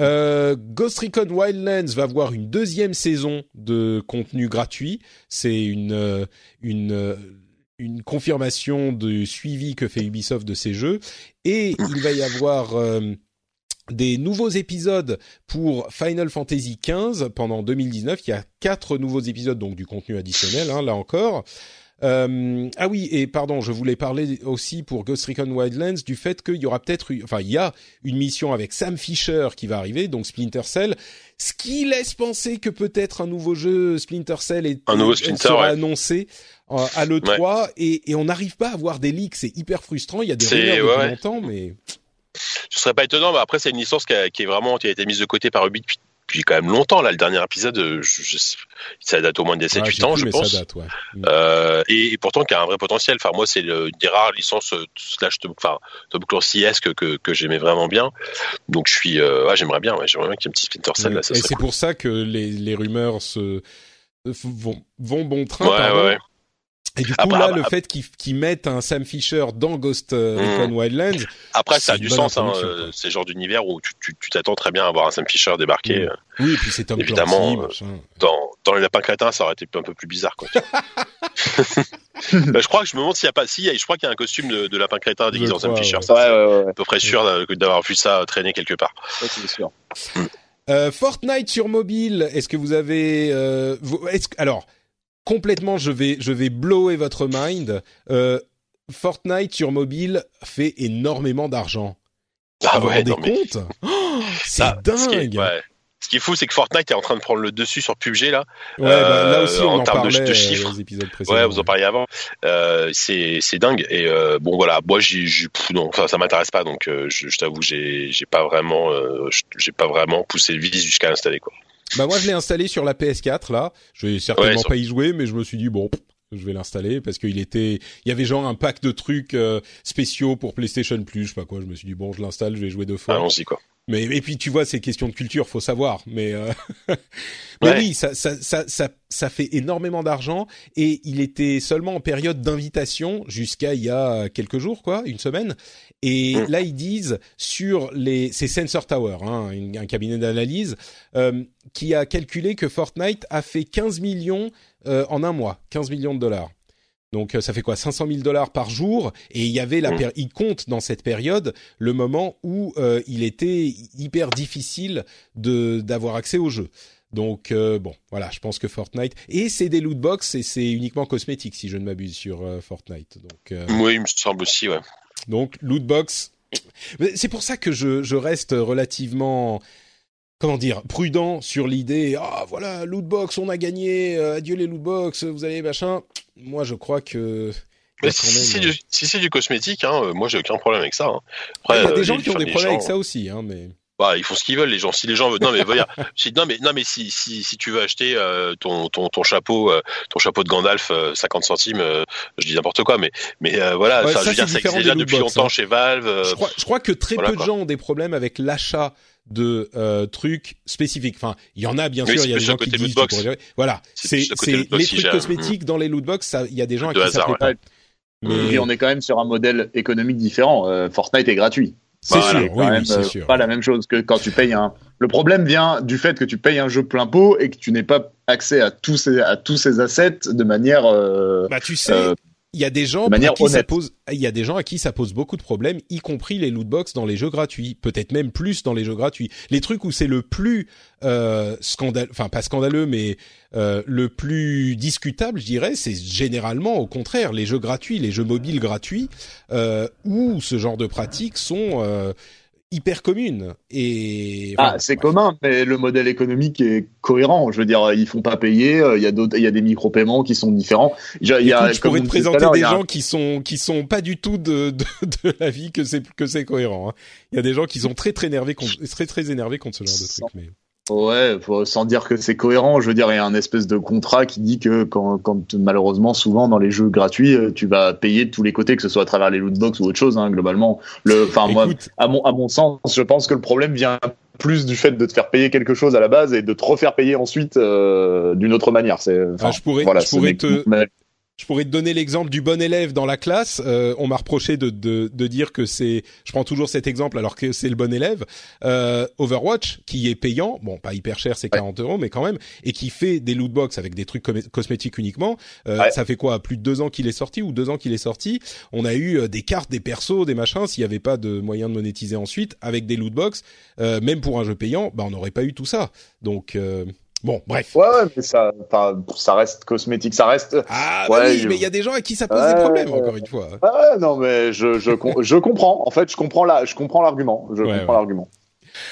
Euh, Ghost Recon Wildlands va avoir une deuxième saison de contenu gratuit. C'est une euh, euh, confirmation de suivi que fait Ubisoft de ces jeux et il va y avoir des nouveaux épisodes pour Final Fantasy XV pendant 2019. Il y a quatre nouveaux épisodes, donc du contenu additionnel, hein, là encore. Euh, ah oui, et pardon, je voulais parler aussi pour Ghost Recon Wildlands du fait qu'il y aura peut-être, enfin, il y a une mission avec Sam Fisher qui va arriver, donc Splinter Cell, ce qui laisse penser que peut-être un nouveau jeu Splinter Cell est, un nouveau Splinter, sera annoncé euh, à l'E3 et, et, on n'arrive pas à voir des leaks, c'est hyper frustrant. Il y a des rumeurs depuis longtemps, mais ce serait pas étonnant, mais après c'est une licence qui, a, qui, est vraiment qui a été mise de côté par Ubi depuis, depuis quand même longtemps. Là, le dernier épisode, je, je, ça date au moins de 7-8 ans, je pense. Date, ouais. euh, et, et, pourtant, qui a un vrai potentiel. Enfin, moi, c'est une des rares licences euh, slash top, enfin, top que, que, que j'aimais vraiment bien. Donc, je suis, euh, j'aimerais bien, ouais, j'aimerais bien qu'il y ait un petit Splinter Cell là. Ça et c'est cool. pour ça que les, les rumeurs se vont, vont bon train. Ouais, ouais, ouais. Et du coup, après, là, après, le fait qu'ils qu mettent un Sam Fisher dans Ghost Recon mmh. Wildlands. Après, ça a du sens, hein, c'est le genre d'univers où tu t'attends très bien à voir un Sam Fisher débarquer. Mmh. Oui, et puis c'est Tom Évidemment, Clancy, euh, dans, dans les lapins crétins, ça aurait été un peu plus bizarre, quoi. bah, je crois que je me demande s'il y a pas, si, je crois qu'il y a un costume de, de lapin crétin déguisé en Sam Fisher. Ouais. Ouais, ouais, à peu près sûr d'avoir vu ça traîner quelque part. Ouais, c'est sûr. Euh, Fortnite sur mobile, est-ce que vous avez, euh, vous, alors, complètement, je vais, je vais blower votre mind. Euh, Fortnite sur mobile fait énormément d'argent. Ah vous ouais, vous non, mais... oh, C'est Ah, dingue. Ce qui est, ouais. Ce qui est fou, c'est que Fortnite est en train de prendre le dessus sur PUBG là. Ouais, bah, là aussi, on en, en termes de, de chiffres. aux épisodes précédents. Ouais, vous en parliez avant. Euh, c'est dingue. Et euh, bon voilà, moi j'ai non, enfin ça m'intéresse pas. Donc euh, je, je t'avoue, j'ai j'ai pas vraiment, euh, j'ai pas vraiment poussé le vis jusqu'à l'installer quoi. Bah moi je l'ai installé sur la PS4 là. Je vais certainement Ouais, sur- pas y jouer, mais je me suis dit bon, je vais l'installer parce qu'il était, il y avait genre un pack de trucs euh, spéciaux pour PlayStation Plus, je sais pas quoi. Je me suis dit bon, je l'installe, je vais jouer deux fois. Allons-y quoi. Mais et puis tu vois, c'est question de culture, faut savoir. Mais, euh... mais Ouais. oui, ça, ça, ça, ça, ça fait énormément d'argent et il était seulement en période d'invitation jusqu'à il y a quelques jours, quoi, une semaine. Et Mm. là, ils disent sur les, c'est Sensor Tower, hein, une- un cabinet d'analyse, euh, qui a calculé que Fortnite a fait 15 millions euh, en un mois, 15 millions de dollars. Donc euh, ça fait quoi 500 000 dollars par jour? Et il y avait la il compte dans cette période le moment où euh, il était hyper difficile de d'avoir accès au jeu. Donc euh, bon, voilà, je pense que Fortnite et c'est des loot box et c'est uniquement cosmétique si je ne m'abuse sur euh, Fortnite. Donc Oui, il me semble aussi, ouais. donc loot box. C'est pour ça que je, je reste relativement comment dire prudent sur l'idée. Ah voilà loot box, on a gagné. euh, adieu les loot box, vous allez machin. Moi je crois que a si c'est même- du, si c'est du cosmétique, hein, euh, moi j'ai aucun problème avec ça. Hein. il y a euh, des gens qui ont des problèmes gens- avec ça aussi, hein, mais Bah, ils font ce qu'ils veulent, les gens. Si les gens veulent, non mais dire, si, non mais non mais si si si tu veux acheter euh, ton ton ton chapeau euh, ton chapeau de Gandalf euh, 50 centimes, euh, je dis n'importe quoi, mais mais euh, voilà, Ouais, ça, je veux dire, c'est ça différent existe déjà depuis lootbox, longtemps chez Valve. euh, je crois, je crois que très voilà, peu de quoi. gens ont des problèmes avec l'achat de euh, trucs spécifiques. Enfin, il y en a bien Oui, sûr, il y a des gens qui disent pourrais- voilà, C'est les trucs cosmétiques dans les lootbox, ça il y a des gens à qui ça plaît ouais. pas. Mais Et on est quand même sur un modèle économique différent. Euh, Fortnite est gratuit. c'est Voilà, sûr, oui, oui, c'est euh, sûr. Pas la même chose que quand tu payes un. Le problème vient du fait que tu payes un jeu plein pot et que tu n'aies pas accès à tous ces à tous ces assets de manière. euh, Bah tu sais, euh, il y a des gens de manière à qui ça pose, il y a des gens à qui ça pose beaucoup de problèmes, y compris les lootbox dans les jeux gratuits, peut-être même plus dans les jeux gratuits. Les trucs où c'est le plus euh, scandaleux, enfin pas scandaleux, mais euh, le plus discutable, je dirais, c'est généralement au contraire les jeux gratuits, les jeux mobiles gratuits, euh, où ce genre de pratiques sont euh, hyper communes. Et Ah, c'est commun, mais le modèle économique est cohérent. Je veux dire, ils font pas payer. euh, Il y a d'autres, il y a des micro-paiements qui sont différents. Il y a, Écoute, je pourrais te présenter des a gens qui sont qui sont pas du tout de de, de la vie que c'est que c'est cohérent. hein. Il y a des gens qui sont très très énervés contre très très énervés contre ce genre de truc. Mais Ouais, faut, sans dire que c'est cohérent, je veux dire, il y a un espèce de contrat qui dit que quand, quand malheureusement, souvent dans les jeux gratuits, euh, tu vas payer de tous les côtés, que ce soit à travers les lootbox ou autre chose, hein, globalement. Le, enfin, moi, à mon, à mon sens, je pense que le problème vient plus du fait de te faire payer quelque chose à la base et de te refaire payer ensuite euh, d'une autre manière. C'est, Ah, je pourrais, voilà, je pourrais te, Je pourrais te donner l'exemple du bon élève dans la classe. Euh, on m'a reproché de, de, de dire que c'est, je prends toujours cet exemple alors que c'est le bon élève. Euh, Overwatch, qui est payant, bon pas hyper cher, c'est 40 euros, mais quand même, et qui fait des loot box avec des trucs cosmétiques uniquement. Euh, Ouais. Ça fait quoi? Plus de deux ans qu'il est sorti ou deux ans qu'il est sorti? On a eu euh, des cartes, des persos, des machins. S'il n'y avait pas de moyen de monétiser ensuite avec des loot box, euh, même pour un jeu payant, bah on n'aurait pas eu tout ça. Donc euh, bon, bref. Ouais, ouais, mais ça, ça reste cosmétique, ça reste. Ah bah Ouais, oui, je- mais il y a des gens à qui ça pose Ouais, des problèmes encore une fois. Ouais, non, mais je, je, com- je comprends. En fait, je comprends la, je comprends l'argument. Je comprends l'argument.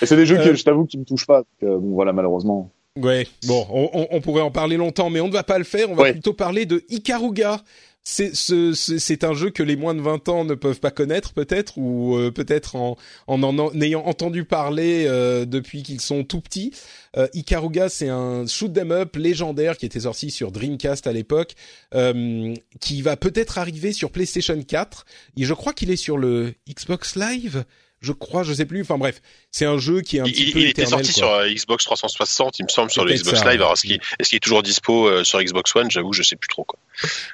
Et c'est des jeux Euh, que je t'avoue qui me touchent pas. Donc, euh, bon, voilà, malheureusement. Ouais, bon, on, on- pourrait en parler longtemps, mais on ne va pas le faire. On va plutôt parler de Ikaruga. C'est ce, ce- c'est un jeu que les moins de 20 ans ne peuvent pas connaître, peut-être, ou euh, peut-être en, en en en ayant entendu parler euh, depuis qu'ils sont tout petits. Euh, Ikaruga, c'est un shoot 'em up légendaire qui était sorti sur Dreamcast à l'époque, euh, qui va peut-être arriver sur PlayStation 4. Et je crois qu'il est sur le Xbox Live. Je crois, je sais plus. Enfin bref, c'est un jeu qui est un Il, petit il- peu il était éternel, sorti quoi. sur euh, Xbox 360, il me semble, sur le Xbox ça, Live. Alors, est-ce qu'il est, toujours dispo euh, sur Xbox One? J'avoue, je sais plus trop. Quoi.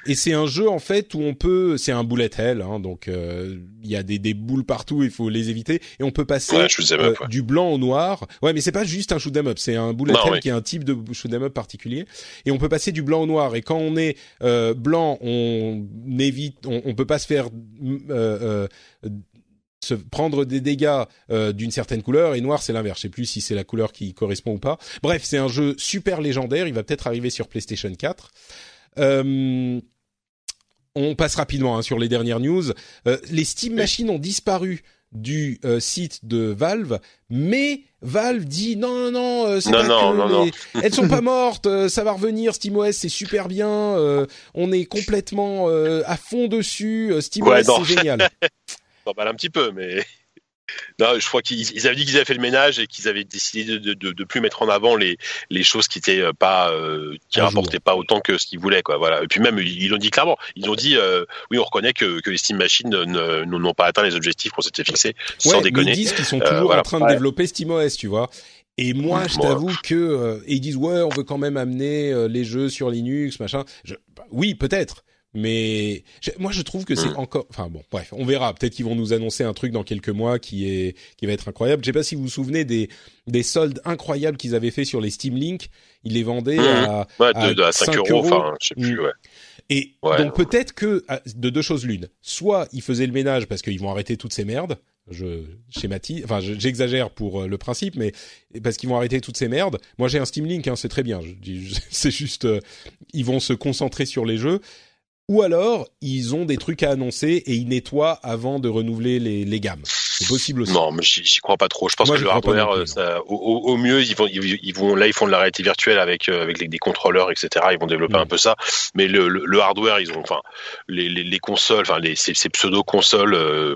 Et c'est un jeu en fait où on peut, c'est un bullet hell, hein, donc euh, il y a des, des boules partout, il faut les éviter, et on peut passer Ouais, shoot 'em up, ouais. du blanc au noir. Ouais, mais c'est pas juste un shoot 'em up, c'est un bullet Non, hell oui. qui est un type de shoot 'em up particulier, et on peut passer du blanc au noir. Et quand on est euh, blanc, on évite, on, on peut pas se faire euh, euh, se prendre des dégâts euh, d'une certaine couleur et noir c'est l'inverse. Je sais plus si c'est la couleur qui correspond ou pas. Bref, c'est un jeu super légendaire. Il va peut-être arriver sur PlayStation 4. Euh, on passe rapidement hein, sur les dernières news. Euh, les Steam Machines ont disparu du euh, site de Valve, mais Valve dit non non non, euh, Non, pas non, que non, non. les- elles sont pas mortes, euh, ça va revenir. SteamOS c'est super bien, on est complètement à fond dessus. SteamOS Ouais, c'est génial. T'emballes un petit peu, mais. Non, je crois qu'ils ils avaient dit qu'ils avaient fait le ménage et qu'ils avaient décidé de, de, de, de plus mettre en avant les, les choses qui étaient euh, pas euh, qui rapportaient pas autant que ce qu'ils voulaient quoi. Voilà. Et puis même ils l'ont dit clairement. Ils ont dit euh, oui, on reconnaît que, que les Steam Machines ne- ne- n'ont pas atteint les objectifs qu'on s'était fixés. Sans Ouais, mais déconner. ils disent qu'ils sont Euh, toujours voilà. en train de Ouais. développer SteamOS, tu vois. Et moi, je t'avoue que euh, et ils disent ouais, on veut quand même amener euh, les jeux sur Linux, machin. Je, bah, oui, peut-être. Mais je- moi, je trouve que c'est Mm. encore. Enfin bon, bref, on verra. Peut-être qu'ils vont nous annoncer un truc dans quelques mois qui est qui va être incroyable. Je sais pas si vous vous souvenez des des soldes incroyables qu'ils avaient fait sur les Steam Link. Ils les vendaient Mhm. à Ouais, à de, à 5, 5 euros, enfin, je sais plus, Mm. ouais. et Ouais. donc peut-être que ah, de deux choses l'une, soit ils faisaient le ménage parce qu'ils vont arrêter toutes ces merdes. Je schématise, enfin je- j'exagère pour euh, le principe, mais parce qu'ils vont arrêter toutes ces merdes. Moi j'ai un Steam Link, hein, c'est très bien. C'est juste, euh, ils vont se concentrer sur les jeux. Ou alors ils ont des trucs à annoncer et ils nettoient avant de renouveler les, les gammes. C'est possible aussi. Non, mais j'y crois pas trop. Je pense Moi, que le hardware, non plus, ça, au, mieux, ils vont, ils, ils vont, là, ils font de la réalité virtuelle avec euh, avec les, des contrôleurs, etc. Ils vont développer Mm. un peu ça. Mais le, le, le hardware, ils ont, enfin, les, les, les consoles, enfin, les, ces, ces pseudo consoles. Euh,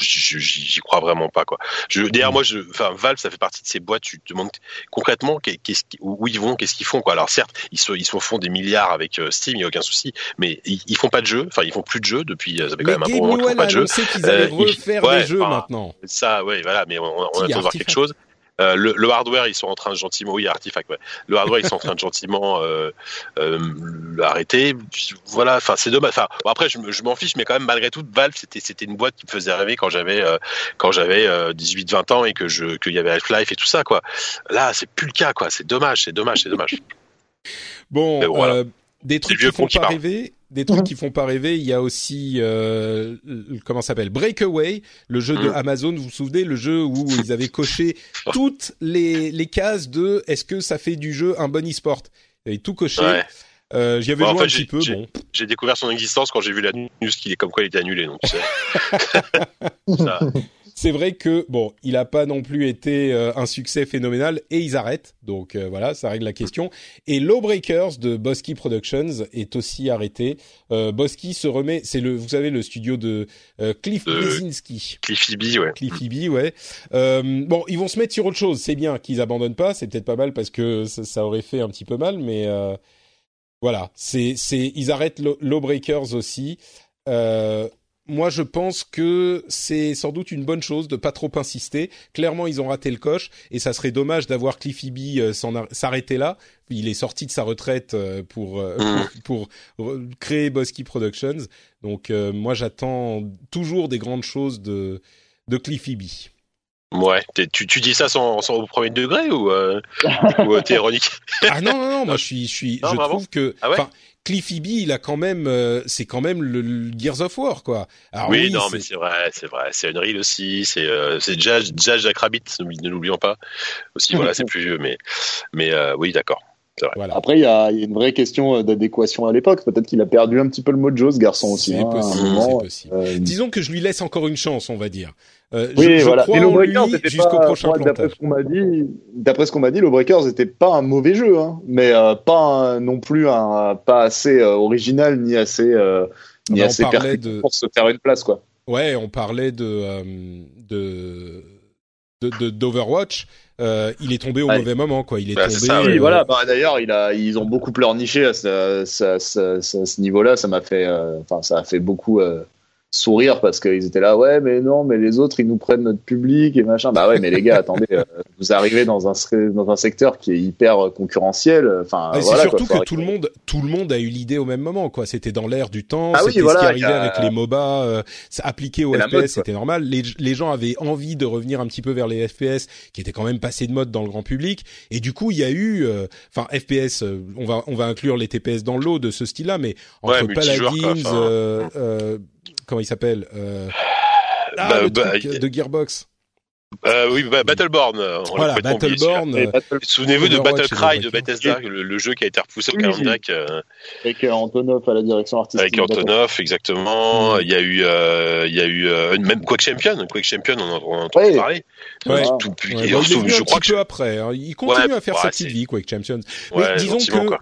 j'y crois vraiment pas quoi. Je, d'ailleurs Mm. moi, je, enfin Valve, ça fait partie de ces boîtes. Tu te demandes concrètement qu'est- qu'est-ce où ils vont, qu'est-ce qu'ils font quoi. Alors certes, ils se, ils se font des milliards avec euh, Steam, il y a aucun souci. Mais ils, ils font pas de jeux. Enfin, ils font plus de jeux depuis. euh, Ça fait quand même un bon moment qu'ils font pas de jeux. annoncé qu'ils allaient Euh, il- refaire ouais, des jeux maintenant. Ça, ouais, voilà, mais on, on attend de voir quelque chose. Euh, le, le hardware, ils sont en train de gentiment, oui, Artifact, ouais. Le hardware, ils sont en train de gentiment euh, euh, l'arrêter. Voilà, enfin, c'est dommage. Enfin, bon, après, je, je m'en fiche, mais quand même, malgré tout, Valve, c'était, c'était une boîte qui me faisait rêver quand j'avais, euh, quand j'avais euh, 18-20 ans et que je, qu'il y avait Half-Life et tout ça, quoi. Là, c'est plus le cas, quoi. C'est dommage, c'est dommage, c'est dommage. Bon, Mais voilà. euh, des trucs qui font qui pas rêver, des trucs qui font pas rêver. Il y a aussi euh, comment ça s'appelle? Breakaway, le jeu de Mm. Amazon. Vous vous souvenez le jeu où ils avaient coché toutes les les cases de est-ce que ça fait du jeu un bon e-sport? Ils avaient tout coché. Ouais. Euh, J'y avais Bon, en joué un petit j'ai- peu. j'ai- Bon, J'ai découvert son existence quand j'ai vu la news qu'il est comme quoi il était annulé, donc tu sais. ça, c'est vrai que bon, il a pas non plus été euh, un succès phénoménal et ils arrêtent. Donc euh, voilà, ça règle la question. Et Lawbreakers de Bosky Productions est aussi arrêté. Euh, Bosky se remet, c'est le, vous savez, le studio de Cliff Bleszinski. Cliffy B, ouais. Cliffy B, ouais. Bon, ils vont se mettre sur autre chose. C'est bien qu'ils abandonnent pas. C'est peut-être pas mal parce que ça, ça aurait fait un petit peu mal, mais voilà. C'est, c'est, ils arrêtent Law- Lawbreakers aussi. Euh, moi, je pense que c'est sans doute une bonne chose de pas trop insister. Clairement, ils ont raté le coche et ça serait dommage d'avoir Cliffy B euh, s'arrêter là. Il est sorti de sa retraite euh, pour euh, Mhm. pour, pour créer Bosky Productions. Donc, moi, j'attends toujours des grandes choses de de Cliffy B. Ouais, tu, tu dis ça sans, sans au premier degré ou, euh, ou euh, t'es ironique Ah non non non, moi je suis je suis Non, je vraiment trouve que Ah ouais Cliffy B, il a quand même euh, c'est quand même le, le Gears of War quoi. Alors oui, oui, non, mais c'est vrai, c'est vrai. C'est Unreal aussi. C'est euh, c'est Jazz, Jazz Jack Rabbit, ne l'oublions pas. Aussi, voilà, c'est plus vieux, mais mais euh, oui, d'accord. Voilà. Après, il y a, il y a une vraie question euh, d'adéquation à l'époque. Peut-être qu'il a perdu un petit peu le mojo, ce garçon aussi. C'est hein, un possible, moment. c'est possible. Euh, Disons que je lui laisse encore une chance, on va dire. Euh, Oui, je, je voilà. crois Lawbreakers, lui c'était jusqu'au pas- prochain moi, D'après ce qu'on m'a dit, d'après ce qu'on m'a dit, Lawbreakers n'était pas un mauvais jeu, hein, mais euh, pas un- non plus un pas assez euh, original ni assez euh, ni Bah, on assez de- pour se faire une place, quoi. Ouais, on parlait de euh, de de de- d'Overwatch. Euh, il est tombé au Ouais. mauvais moment, quoi. Il est Bah, tombé. ça, Oui, euh, voilà. Bah, D'ailleurs, il a, ils ont beaucoup pleurniché à ce, ce, ce, ce- ce niveau-là. Ça m'a fait, euh, enfin, ça a fait beaucoup euh, sourire parce qu'ils étaient là, ouais, mais non, mais les autres, ils nous prennent notre public et machin. Bah ouais, mais les gars, attendez, euh, vous arrivez dans un dans un secteur qui est hyper concurrentiel. Enfin, Ah, c'est surtout quoi, que tout le monde, tout le monde a eu l'idée au même moment, quoi. C'était dans l'air du temps. Ah oui, c'était voilà, ce qui arrivait a- avec les MOBA, euh, appliqué au C'est la FPS, c'était normal. Les, les gens avaient envie de revenir un petit peu vers les FPS, qui étaient quand même passés de mode dans le grand public. Et du coup, il y a eu, euh, enfin, FPS. euh, on va, on va inclure les TPS dans l'eau de ce style-là, mais Ouais, entre quoi, Paladins, enfin. euh, euh, comment il s'appelle euh, Ah, Bah, le bah, truc y- de Gearbox. Euh, oui, bah, Battleborn. euh, on Voilà. Battleborn. Euh, Battle- Souvenez-vous de Battlecry de. Bethesda, le, le jeu qui a été repoussé au Oui. calendrier euh, avec Antonov à la direction artistique. avec Antonov, exactement. Mm. Il y a eu, euh, il y a eu euh, même Quake Champion. Quake Champion, on en on en a entendu Ouais. parler. Ouais. Tout- Ouais, bah, il est surtout, venu je un crois petit que peu après. hein. Il continue Ouais, à faire sa petite c'est- vie, Quake Mais disons que quoi.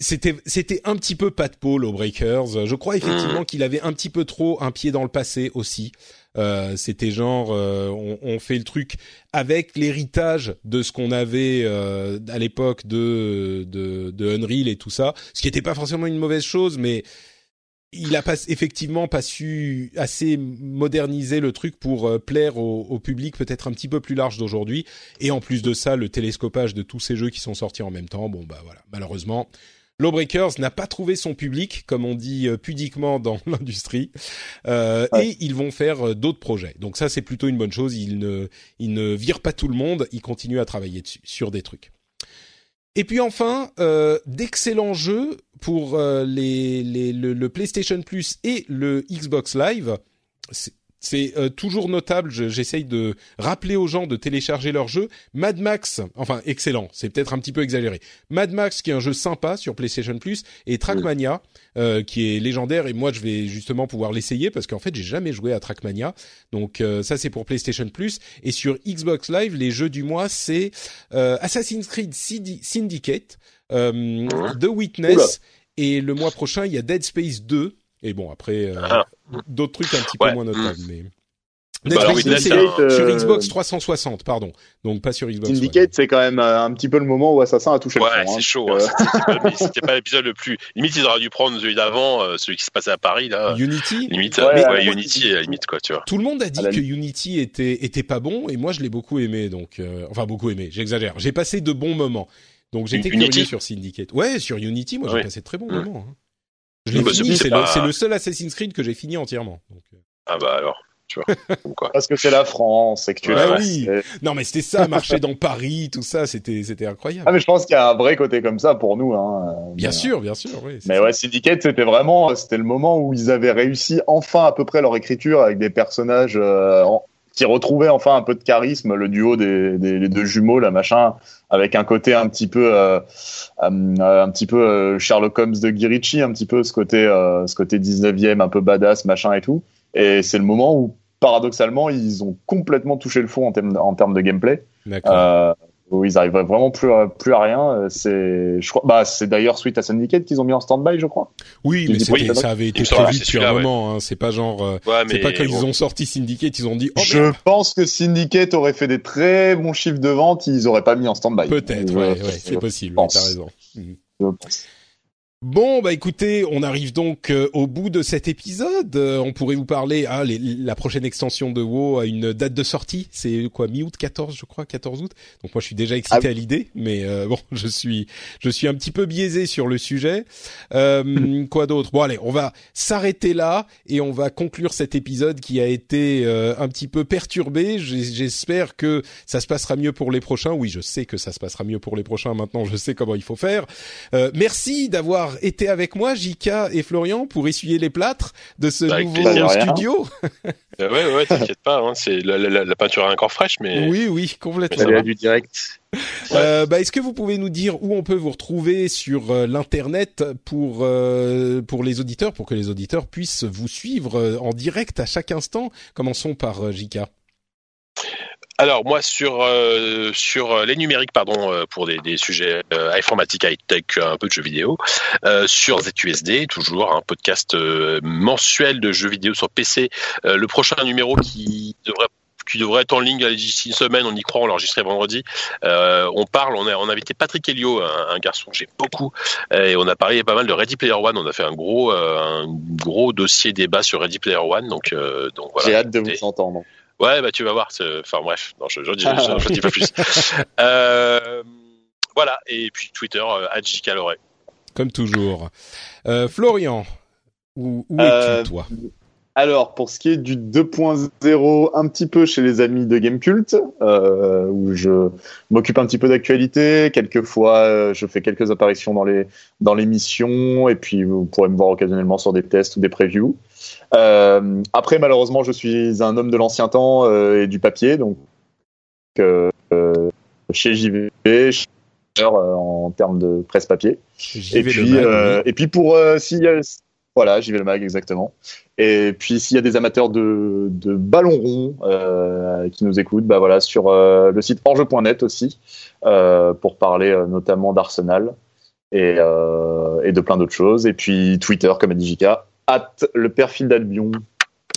C'était c'était un petit peu pas de Paul aux Breakers. Je crois Mm. effectivement qu'il avait un petit peu trop un pied dans le passé aussi. Euh, c'était genre euh, on, on fait le truc avec l'héritage de ce qu'on avait euh, à l'époque de, de de Unreal et tout ça, ce qui n'était pas forcément une mauvaise chose, mais il a pas effectivement pas su assez moderniser le truc pour euh, plaire au, au public peut-être un petit peu plus large d'aujourd'hui. Et en plus de ça, le télescopage de tous ces jeux qui sont sortis en même temps, bon bah voilà, malheureusement, Lawbreakers n'a pas trouvé son public, comme on dit euh, pudiquement dans l'industrie, euh, Ouais. et ils vont faire euh, d'autres projets. Donc ça, c'est plutôt une bonne chose. Ils ne, ils ne virent pas tout le monde, ils continuent à travailler dessus, sur des trucs. Et puis enfin, euh, d'excellents jeux pour euh, les, les, le, le PlayStation Plus et le Xbox Live. C'est- euh, toujours notable. je- J'essaye de rappeler aux gens de télécharger leurs jeux. Mad Max, enfin excellent, c'est peut-être un petit peu exagéré. Mad Max, qui est un jeu sympa sur PlayStation Plus, et Trackmania, euh, qui est légendaire. Et moi, je vais justement pouvoir l'essayer parce qu'en fait, j'ai jamais joué à Trackmania. Donc euh, ça, c'est pour PlayStation Plus. Et sur Xbox Live, les jeux du mois, c'est euh, Assassin's Creed Syndi- Syndicate, euh, The Witness, Oula. et le mois prochain, il y a Dead Space 2. Et bon, après, euh, Ah. d'autres trucs un petit Ouais. peu moins notables. Mais... Bah, Dead alors, Space 2, Witness, c'est c'est un- sur euh, Xbox 360, pardon. Donc pas sur Xbox. Syndicate, c'est quand même euh, un petit peu le moment où Assassin a touché Ouais, le fond. c'est hein. chaud. Euh, hein. C'était pas- l'épisode le plus. Limite, ils auraient dû prendre celui d'avant, euh, celui qui se passait à Paris là. Unity Limite, Ouais, ouais, ouais, ouais. Unity à la limite quoi, tu vois. Tout le monde a dit la que Unity était était pas bon et moi je l'ai beaucoup aimé donc euh, enfin beaucoup aimé j'exagère j'ai passé de bons moments donc j'étais curieux sur Syndicate ouais sur Unity moi j'ai passé de très bons Mm. moments hein. Je l'ai Bah, fini c'est pas- le, seul Assassin's Creed que j'ai fini entièrement donc, euh. Ah bah alors, tu vois. Comme quoi. Parce que c'est la France et que tu. France. oui. non mais c'était ça marcher dans Paris tout ça c'était c'était incroyable Ah mais je pense qu'il y a un vrai côté comme ça pour nous. Hein. bien Mais, sûr bien sûr oui Mais ça. ouais, Syndicate, c'était vraiment, c'était le moment où ils avaient réussi enfin à peu près leur écriture avec des personnages euh, en- qui retrouvaient enfin un peu de charisme, le duo des, des les deux jumeaux, là machin, avec un côté un petit peu, euh, euh, un petit peu euh, Sherlock Holmes de Guy Ritchie, un petit peu ce côté, euh, ce côté 19e, un peu badass, machin et tout. Et c'est le moment où paradoxalement, ils ont complètement touché le fond en termes en termes de gameplay. D'accord. Euh, où ils arrivent vraiment plus à, plus à rien. Euh, C'est, je crois, bah, c'est d'ailleurs suite à Syndicate qu'ils ont mis en stand-by, je crois. Oui, mais oui, ça avait été que c'est depuis un moment. Hein. C'est pas genre. euh, Ouais, c'est pas quand ils bon. ont sorti Syndicate, ils ont dit. Oh, je merde. pense que Syndicate aurait fait des très bons chiffres de vente, ils auraient pas mis en stand-by. Peut-être, ouais, c'est possible. T'as raison. Je pense. Bon, bah écoutez, on arrive donc euh, au bout de cet épisode. Euh, on pourrait vous parler, ah, les- la prochaine extension de WoW a une date de sortie. C'est quoi, mi-août, 14, je crois, 14 août? Donc moi, je suis déjà excité Ah. à l'idée, mais euh, bon, je suis, je suis un petit peu biaisé sur le sujet. Euh, quoi d'autre? Bon, allez, on va s'arrêter là et on va conclure cet épisode qui a été euh, un petit peu perturbé. J'espère que ça se passera mieux pour les prochains. Oui, je sais que ça se passera mieux pour les prochains. Maintenant, je sais comment il faut faire. Euh, merci d'avoir été avec moi, Jika et Florian, pour essuyer les plâtres de ce Avec nouveau plaisir. studio. Euh, ouais, ouais, t'inquiète pas. Hein, c'est la, la- la peinture est encore fraîche, mais Oui, oui, ça complètement. va. du direct. Euh, bah, Est-ce que vous pouvez nous dire où on peut vous retrouver sur euh, l'internet pour euh, pour les auditeurs, pour que les auditeurs puissent vous suivre euh, en direct à chaque instant? Commençons par euh, Jika. Alors moi sur euh, sur euh, les numériques pardon euh, pour des, des sujets euh, informatique high tech un peu de jeux vidéo euh, sur ZUSD toujours un podcast euh, mensuel de jeux vidéo sur PC Euh, le prochain numéro qui devrait qui devrait être en ligne d'ici une semaine, on y croit, on l'a enregistré vendredi. Euh, on parle, on a, on a invité Patrick Helio, un, un garçon que j'aime beaucoup, et on a parlé pas mal de Ready Player One. On a fait un gros, euh, un gros dossier débat sur Ready Player One, donc, euh, donc voilà. J'ai hâte de vous entendre. Ouais, bah tu vas voir. Enfin bref, non, je, je, dis, je, je dis pas plus. Euh, voilà, et puis Twitter, euh. Comme toujours. Euh, Florian, où, où Euh, es-tu toi? Alors, pour ce qui est du 2.0, un petit peu chez les amis de Gamecult, euh, où je m'occupe un petit peu d'actualité. Quelquefois, euh, je fais quelques apparitions dans les dans l'émission, et puis vous pourrez me voir occasionnellement sur des tests ou des previews. Euh, après, malheureusement, je suis un homme de l'ancien temps euh, et du papier, donc euh, euh, chez JV, chez euh, en termes de presse papier. Et puis, mag, euh, oui. et puis pour euh, s'il y a, voilà, j'y vais le mag exactement. Et puis s'il y a des amateurs de, de ballon rond euh, qui nous écoutent, bah voilà sur euh, le site orge.net aussi euh, pour parler euh, notamment d'Arsenal et, euh, et de plein d'autres choses. Et puis Twitter comme a dit Jika, at le perfil d'Albion.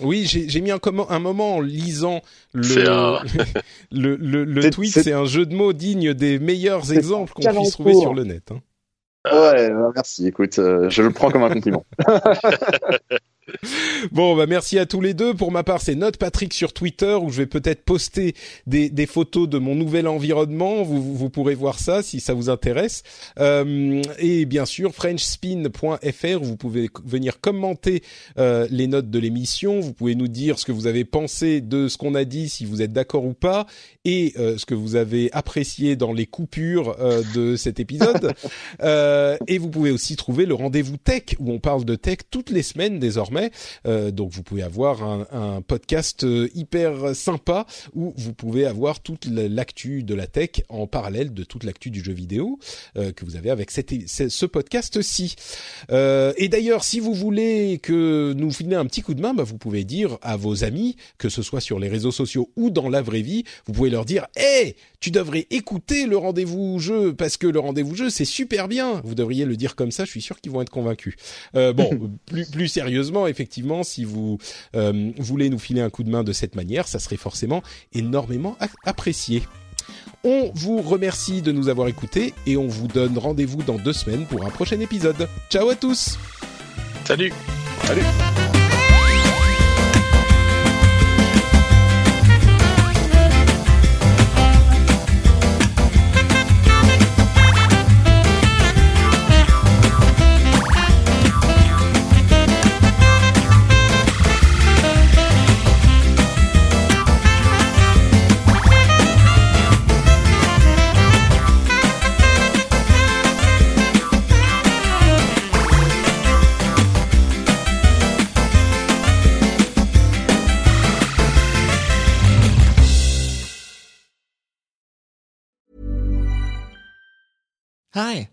Oui, j'ai mis un, comment, un moment en lisant le, un- le, le, tweet. c'est- un jeu de mots digne des meilleurs exemples qu'on puisse trouver sur le net. hein. Ouais, bah, merci. Écoute, euh, je le prends comme un compliment. Bon, bah merci à tous les deux. Pour ma part, c'est Note Patrick sur Twitter où je vais peut-être poster des, des photos de mon nouvel environnement. Vous, vous, vous pourrez voir ça si ça vous intéresse. Euh, et bien sûr, FrenchSpin.fr où vous pouvez venir commenter euh, les notes de l'émission. Vous pouvez nous dire ce que vous avez pensé de ce qu'on a dit, si vous êtes d'accord ou pas, et euh, ce que vous avez apprécié dans les coupures euh, de cet épisode. Euh, et vous pouvez aussi trouver le rendez-vous tech où on parle de tech toutes les semaines désormais. Euh, donc vous pouvez avoir un, un podcast euh, hyper sympa où vous pouvez avoir toute la- l'actu de la tech en parallèle de toute l'actu du jeu vidéo euh, que vous avez avec cette, ce podcast-ci. Euh, et d'ailleurs, si vous voulez que nous filez un petit coup de main, bah, vous pouvez dire à vos amis, que ce soit sur les réseaux sociaux ou dans la vraie vie, vous pouvez leur dire "Hey, tu devrais écouter le rendez-vous jeu parce que le rendez-vous jeu c'est super bien." Vous devriez le dire comme ça, je suis sûr qu'ils vont être convaincus. Bon, plus plus sérieusement, effectivement, si vous euh, voulez nous filer un coup de main de cette manière, ça serait forcément énormément apprécié. On vous remercie de nous avoir écoutés et on vous donne rendez-vous dans deux semaines pour un prochain épisode. Ciao à tous Salut. why?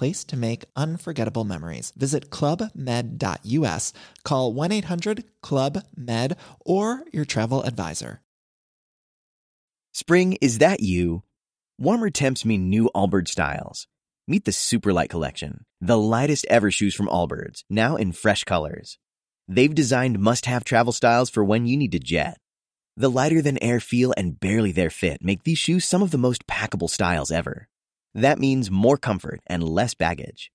place to make unforgettable memories. Visit clubmed.us, call 1 800 Club Med, or your travel advisor. Spring, is that you? Warmer temps mean new Allbirds styles. Meet the Superlight Collection, the lightest ever shoes from Allbirds, now in fresh colors. They've designed must have travel styles for when you need to jet. The lighter than air feel and barely there fit make these shoes some of the most packable styles ever. That means more comfort and less baggage.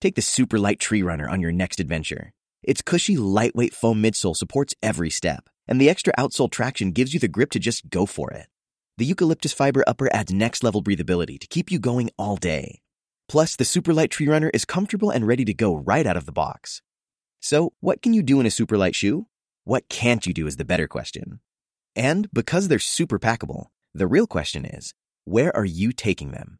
Take the Superlight Tree Runner on your next adventure. Its cushy, lightweight foam midsole supports every step, and the extra outsole traction gives you the grip to just go for it. The eucalyptus fiber upper adds next level breathability to keep you going all day. Plus, the Superlight Tree Runner is comfortable and ready to go right out of the box. So, what can you do in a Superlight shoe? What can't you do is the better question. And because they're super packable, the real question is, where are you taking them?